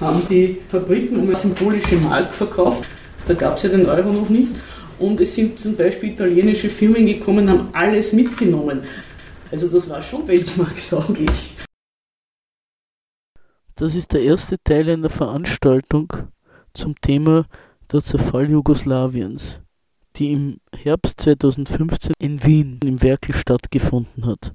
haben die Fabriken um eine symbolische Mark verkauft, da gab es ja den Euro noch nicht, und es sind zum Beispiel italienische Firmen gekommen, haben alles mitgenommen. Also das war schon weltmarkttauglich. Das ist der erste Teil einer Veranstaltung zum Thema der Zerfall Jugoslawiens, die im Herbst 2015 in Wien im Werkel stattgefunden hat.